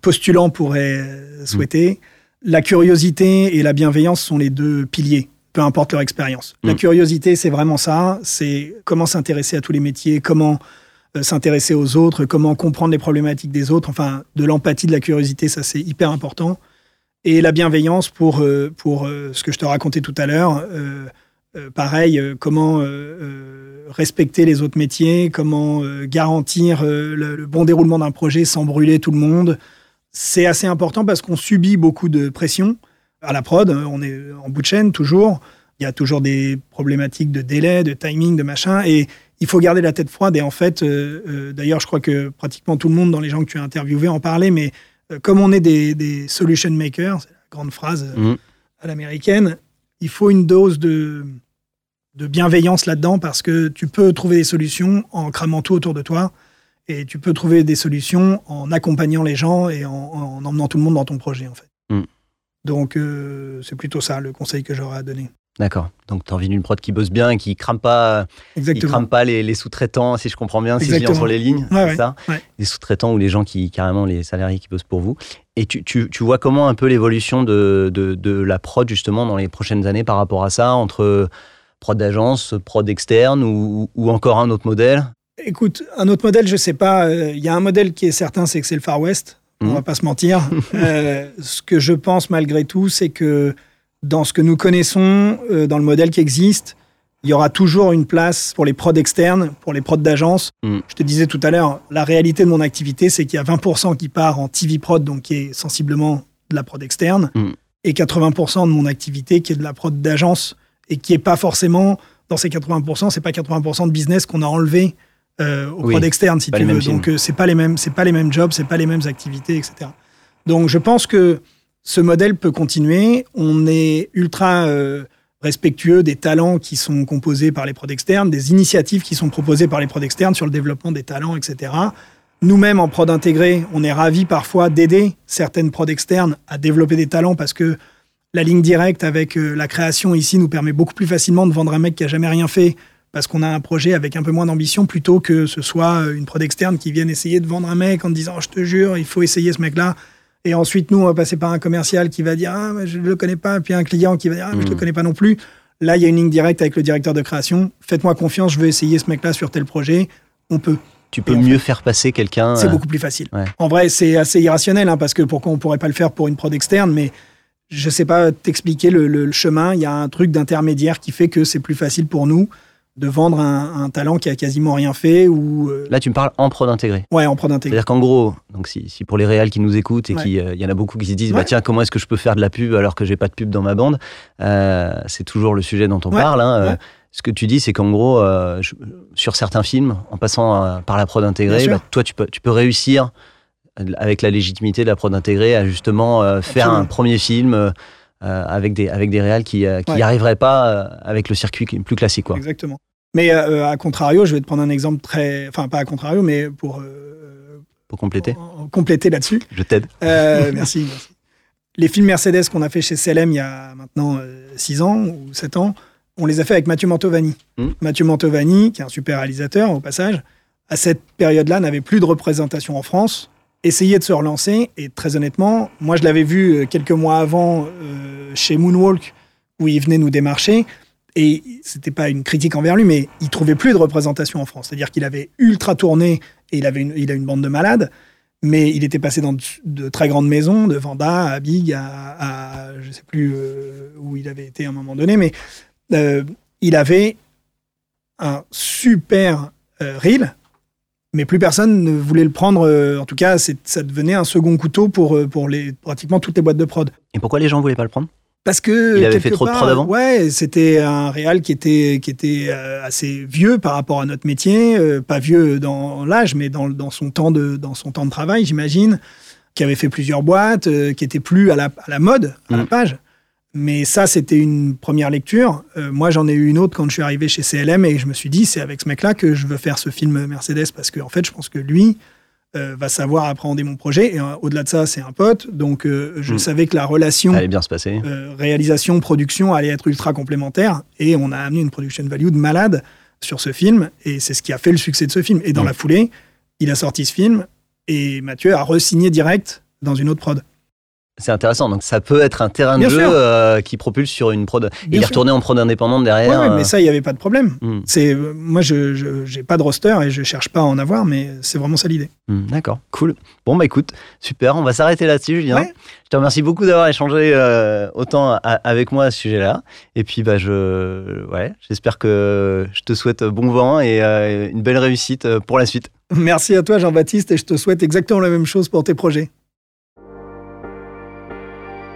postulants pourraient euh, souhaiter, la curiosité et la bienveillance sont les deux piliers, peu importe leur expérience. La Mm. curiosité, c'est vraiment ça, c'est comment s'intéresser à tous les métiers, comment euh, s'intéresser aux autres, comment comprendre les problématiques des autres, enfin de l'empathie, de la curiosité, ça c'est hyper important. Et la bienveillance pour, euh, pour euh, ce que je te racontais tout à l'heure, pareil, comment respecter les autres métiers, comment garantir le, le bon déroulement d'un projet sans brûler tout le monde. C'est assez important parce qu'on subit beaucoup de pression à la prod, on est en bout de chaîne toujours, il y a toujours des problématiques de délai, de timing, de machin, et il faut garder la tête froide. Et en fait, euh, euh, d'ailleurs, je crois que pratiquement tout le monde dans les gens que tu as interviewés en parlait, mais euh, comme on est des, des solution makers, c'est la grande phrase Mhm. à l'américaine, il faut une dose de, de bienveillance là-dedans parce que tu peux trouver des solutions en cramant tout autour de toi et tu peux trouver des solutions en accompagnant les gens et en, en emmenant tout le monde dans ton projet, en fait. Mhm. Donc, euh, c'est plutôt ça le conseil que j'aurais à donner. D'accord. Donc, tu as envie d'une prod qui bosse bien et qui crame pas, qui crame pas les, les sous-traitants, si je comprends bien, si je lis entre les lignes. Ouais, c'est ouais, ça ouais. Les sous-traitants ou les gens qui, carrément, les salariés qui bossent pour vous. Et tu, tu, tu vois comment un peu l'évolution de, de, de la prod, justement, dans les prochaines années par rapport à ça, entre prod d'agence, prod externe ou, ou encore un autre modèle? Écoute, un autre modèle, je sais pas. euh, Il y a un modèle qui est certain, c'est que c'est le Far West. On Mhm. va pas se mentir. <laughs> Euh, ce que je pense malgré tout, c'est que dans ce que nous connaissons, euh, dans le modèle qui existe, il y aura toujours une place pour les prods externes, pour les prods d'agence. Mhm. Je te disais tout à l'heure, la réalité de mon activité, c'est qu'il y a 20% qui part en TV prod, donc qui est sensiblement de la prod externe, Mhm. et 80% de mon activité qui est de la prod d'agence, et qui est pas forcément, dans ces 80%, c'est pas 80% de business qu'on a enlevé euh, aux Oui, prod externes, si tu veux. Donc, euh, c'est pas les mêmes, c'est pas les mêmes jobs, c'est pas les mêmes activités, etc. Donc, je pense que ce modèle peut continuer. On est ultra euh, respectueux des talents qui sont composés par les prods externes, des initiatives qui sont proposées par les prods externes sur le développement des talents, etc. Nous-mêmes, en prod intégré, on est ravis parfois d'aider certaines prods externes à développer des talents parce que la ligne directe avec euh, la création ici nous permet beaucoup plus facilement de vendre un mec qui a jamais rien fait parce qu'on a un projet avec un peu moins d'ambition plutôt que ce soit euh, une prod externe qui vienne essayer de vendre un mec en disant je te jure il faut essayer ce mec là et ensuite nous on va passer par un commercial qui va dire ah je le connais pas puis un client qui va dire ah mais je le Mhm. connais pas non plus là il y a une ligne directe avec le directeur de création faites-moi confiance je veux essayer ce mec là sur tel projet on peut Tu peux mieux faire passer quelqu'un. c'est euh, beaucoup plus facile. ouais. En vrai, c'est assez irrationnel, hein, parce que pourquoi on pourrait pas le faire pour une prod externe, mais je sais pas t'expliquer le, le- le chemin. Il y a un truc d'intermédiaire qui fait que c'est plus facile pour nous de vendre un, un talent qui a quasiment rien fait ou euh, Là, tu me parles en prod intégré. ouais en prod intégré. C'est-à-dire qu'en gros, donc si, si pour les réals qui nous écoutent et Ouais. qui, euh, il y en a beaucoup qui se disent, bah tiens, comment est-ce que je peux faire de la pub alors que j'ai pas de pub dans ma bande Euh, C'est toujours le sujet dont on Ouais, parle. hein. Ce que tu dis, c'est qu'en gros, je- sur certains films, en passant par la prod intégrée, bah, toi, tu peux, tu peux réussir avec la légitimité de la prod intégrée à justement faire un premier film avec des avec des réals qui qui n'y Ouais. arriveraient pas avec le circuit qui plus classique, quoi. Exactement. Mais euh, à contrario, je vais te prendre un exemple très, enfin pas à contrario, mais pour euh, Pour compléter, en compléter là-dessus. je t'aide. Euh, merci, merci. Les films Mercedes qu'on a fait chez CLM il y a maintenant 6 ans ou 7 ans, on les a fait avec Mathieu Mantovani. Mm. Mathieu Mantovani, qui est un super réalisateur au passage, à cette période-là n'avait plus de représentation en France, essayait de se relancer et très honnêtement, moi je l'avais vu euh, quelques mois avant euh, chez Moonwalk où il venait nous démarcher et c'était pas une critique envers lui, mais il trouvait plus de représentation en France. C'est-à-dire qu'il avait ultra tourné et il avait il a une bande de malades mais il était passé dans de, très grandes maisons, de Vanda à Big, à, à je sais plus euh, où il avait été à un moment donné, mais euh, il avait un super euh, reel, mais plus personne ne voulait le prendre. euh, en tout cas, ça devenait un second couteau pour, pour les, pratiquement toutes les boîtes de prod. Et pourquoi les gens voulaient pas le prendre? Parce que Il avait fait trop de prod avant? Ouais, c'était un réal qui était qui était euh, assez vieux par rapport à notre métier, euh, pas vieux dans l'âge, mais dans, dans son temps de dans son temps de travail, j'imagine, qui avait fait plusieurs boîtes, euh, qui était plus à la, à la mode, à la Mm. page. Mais ça, c'était une première lecture. Euh, moi, j'en ai eu une autre quand je suis arrivé chez CLM et je me suis dit, c'est avec ce mec-là que je veux faire ce film Mercedes parce qu'en en fait, je pense que lui euh, va savoir appréhender mon projet. Et euh, au-delà de ça, c'est un pote. Donc, je Mm. savais que la relation Allait bien se passer. réalisation-production allait être ultra complémentaire. Et on a amené une production value de malade sur ce film. Et c'est ce qui a fait le succès de ce film. Et dans Mm. la foulée, il a sorti ce film et Mathieu a re-signé direct dans une autre prod. C'est intéressant. Donc ça peut être un terrain de jeu euh, qui propulse sur une prod. Il est sûr. retourné en prod indépendante derrière. Ouais, ouais, euh, mais ça, il n'y avait pas de problème. hmm, C'est euh, moi, je j'ai pas de roster et je cherche pas à en avoir, mais c'est vraiment ça l'idée. hmm, D'accord, cool. Bon bah écoute, super. On va s'arrêter là-dessus, Julien. Ouais. Je te remercie beaucoup d'avoir échangé euh, autant avec moi à ce sujet-là. Et puis bah je, ouais, j'espère que je te souhaite bon vent et euh, une belle réussite pour la suite. Merci à toi, Jean-Baptiste, et je te souhaite exactement la même chose pour tes projets.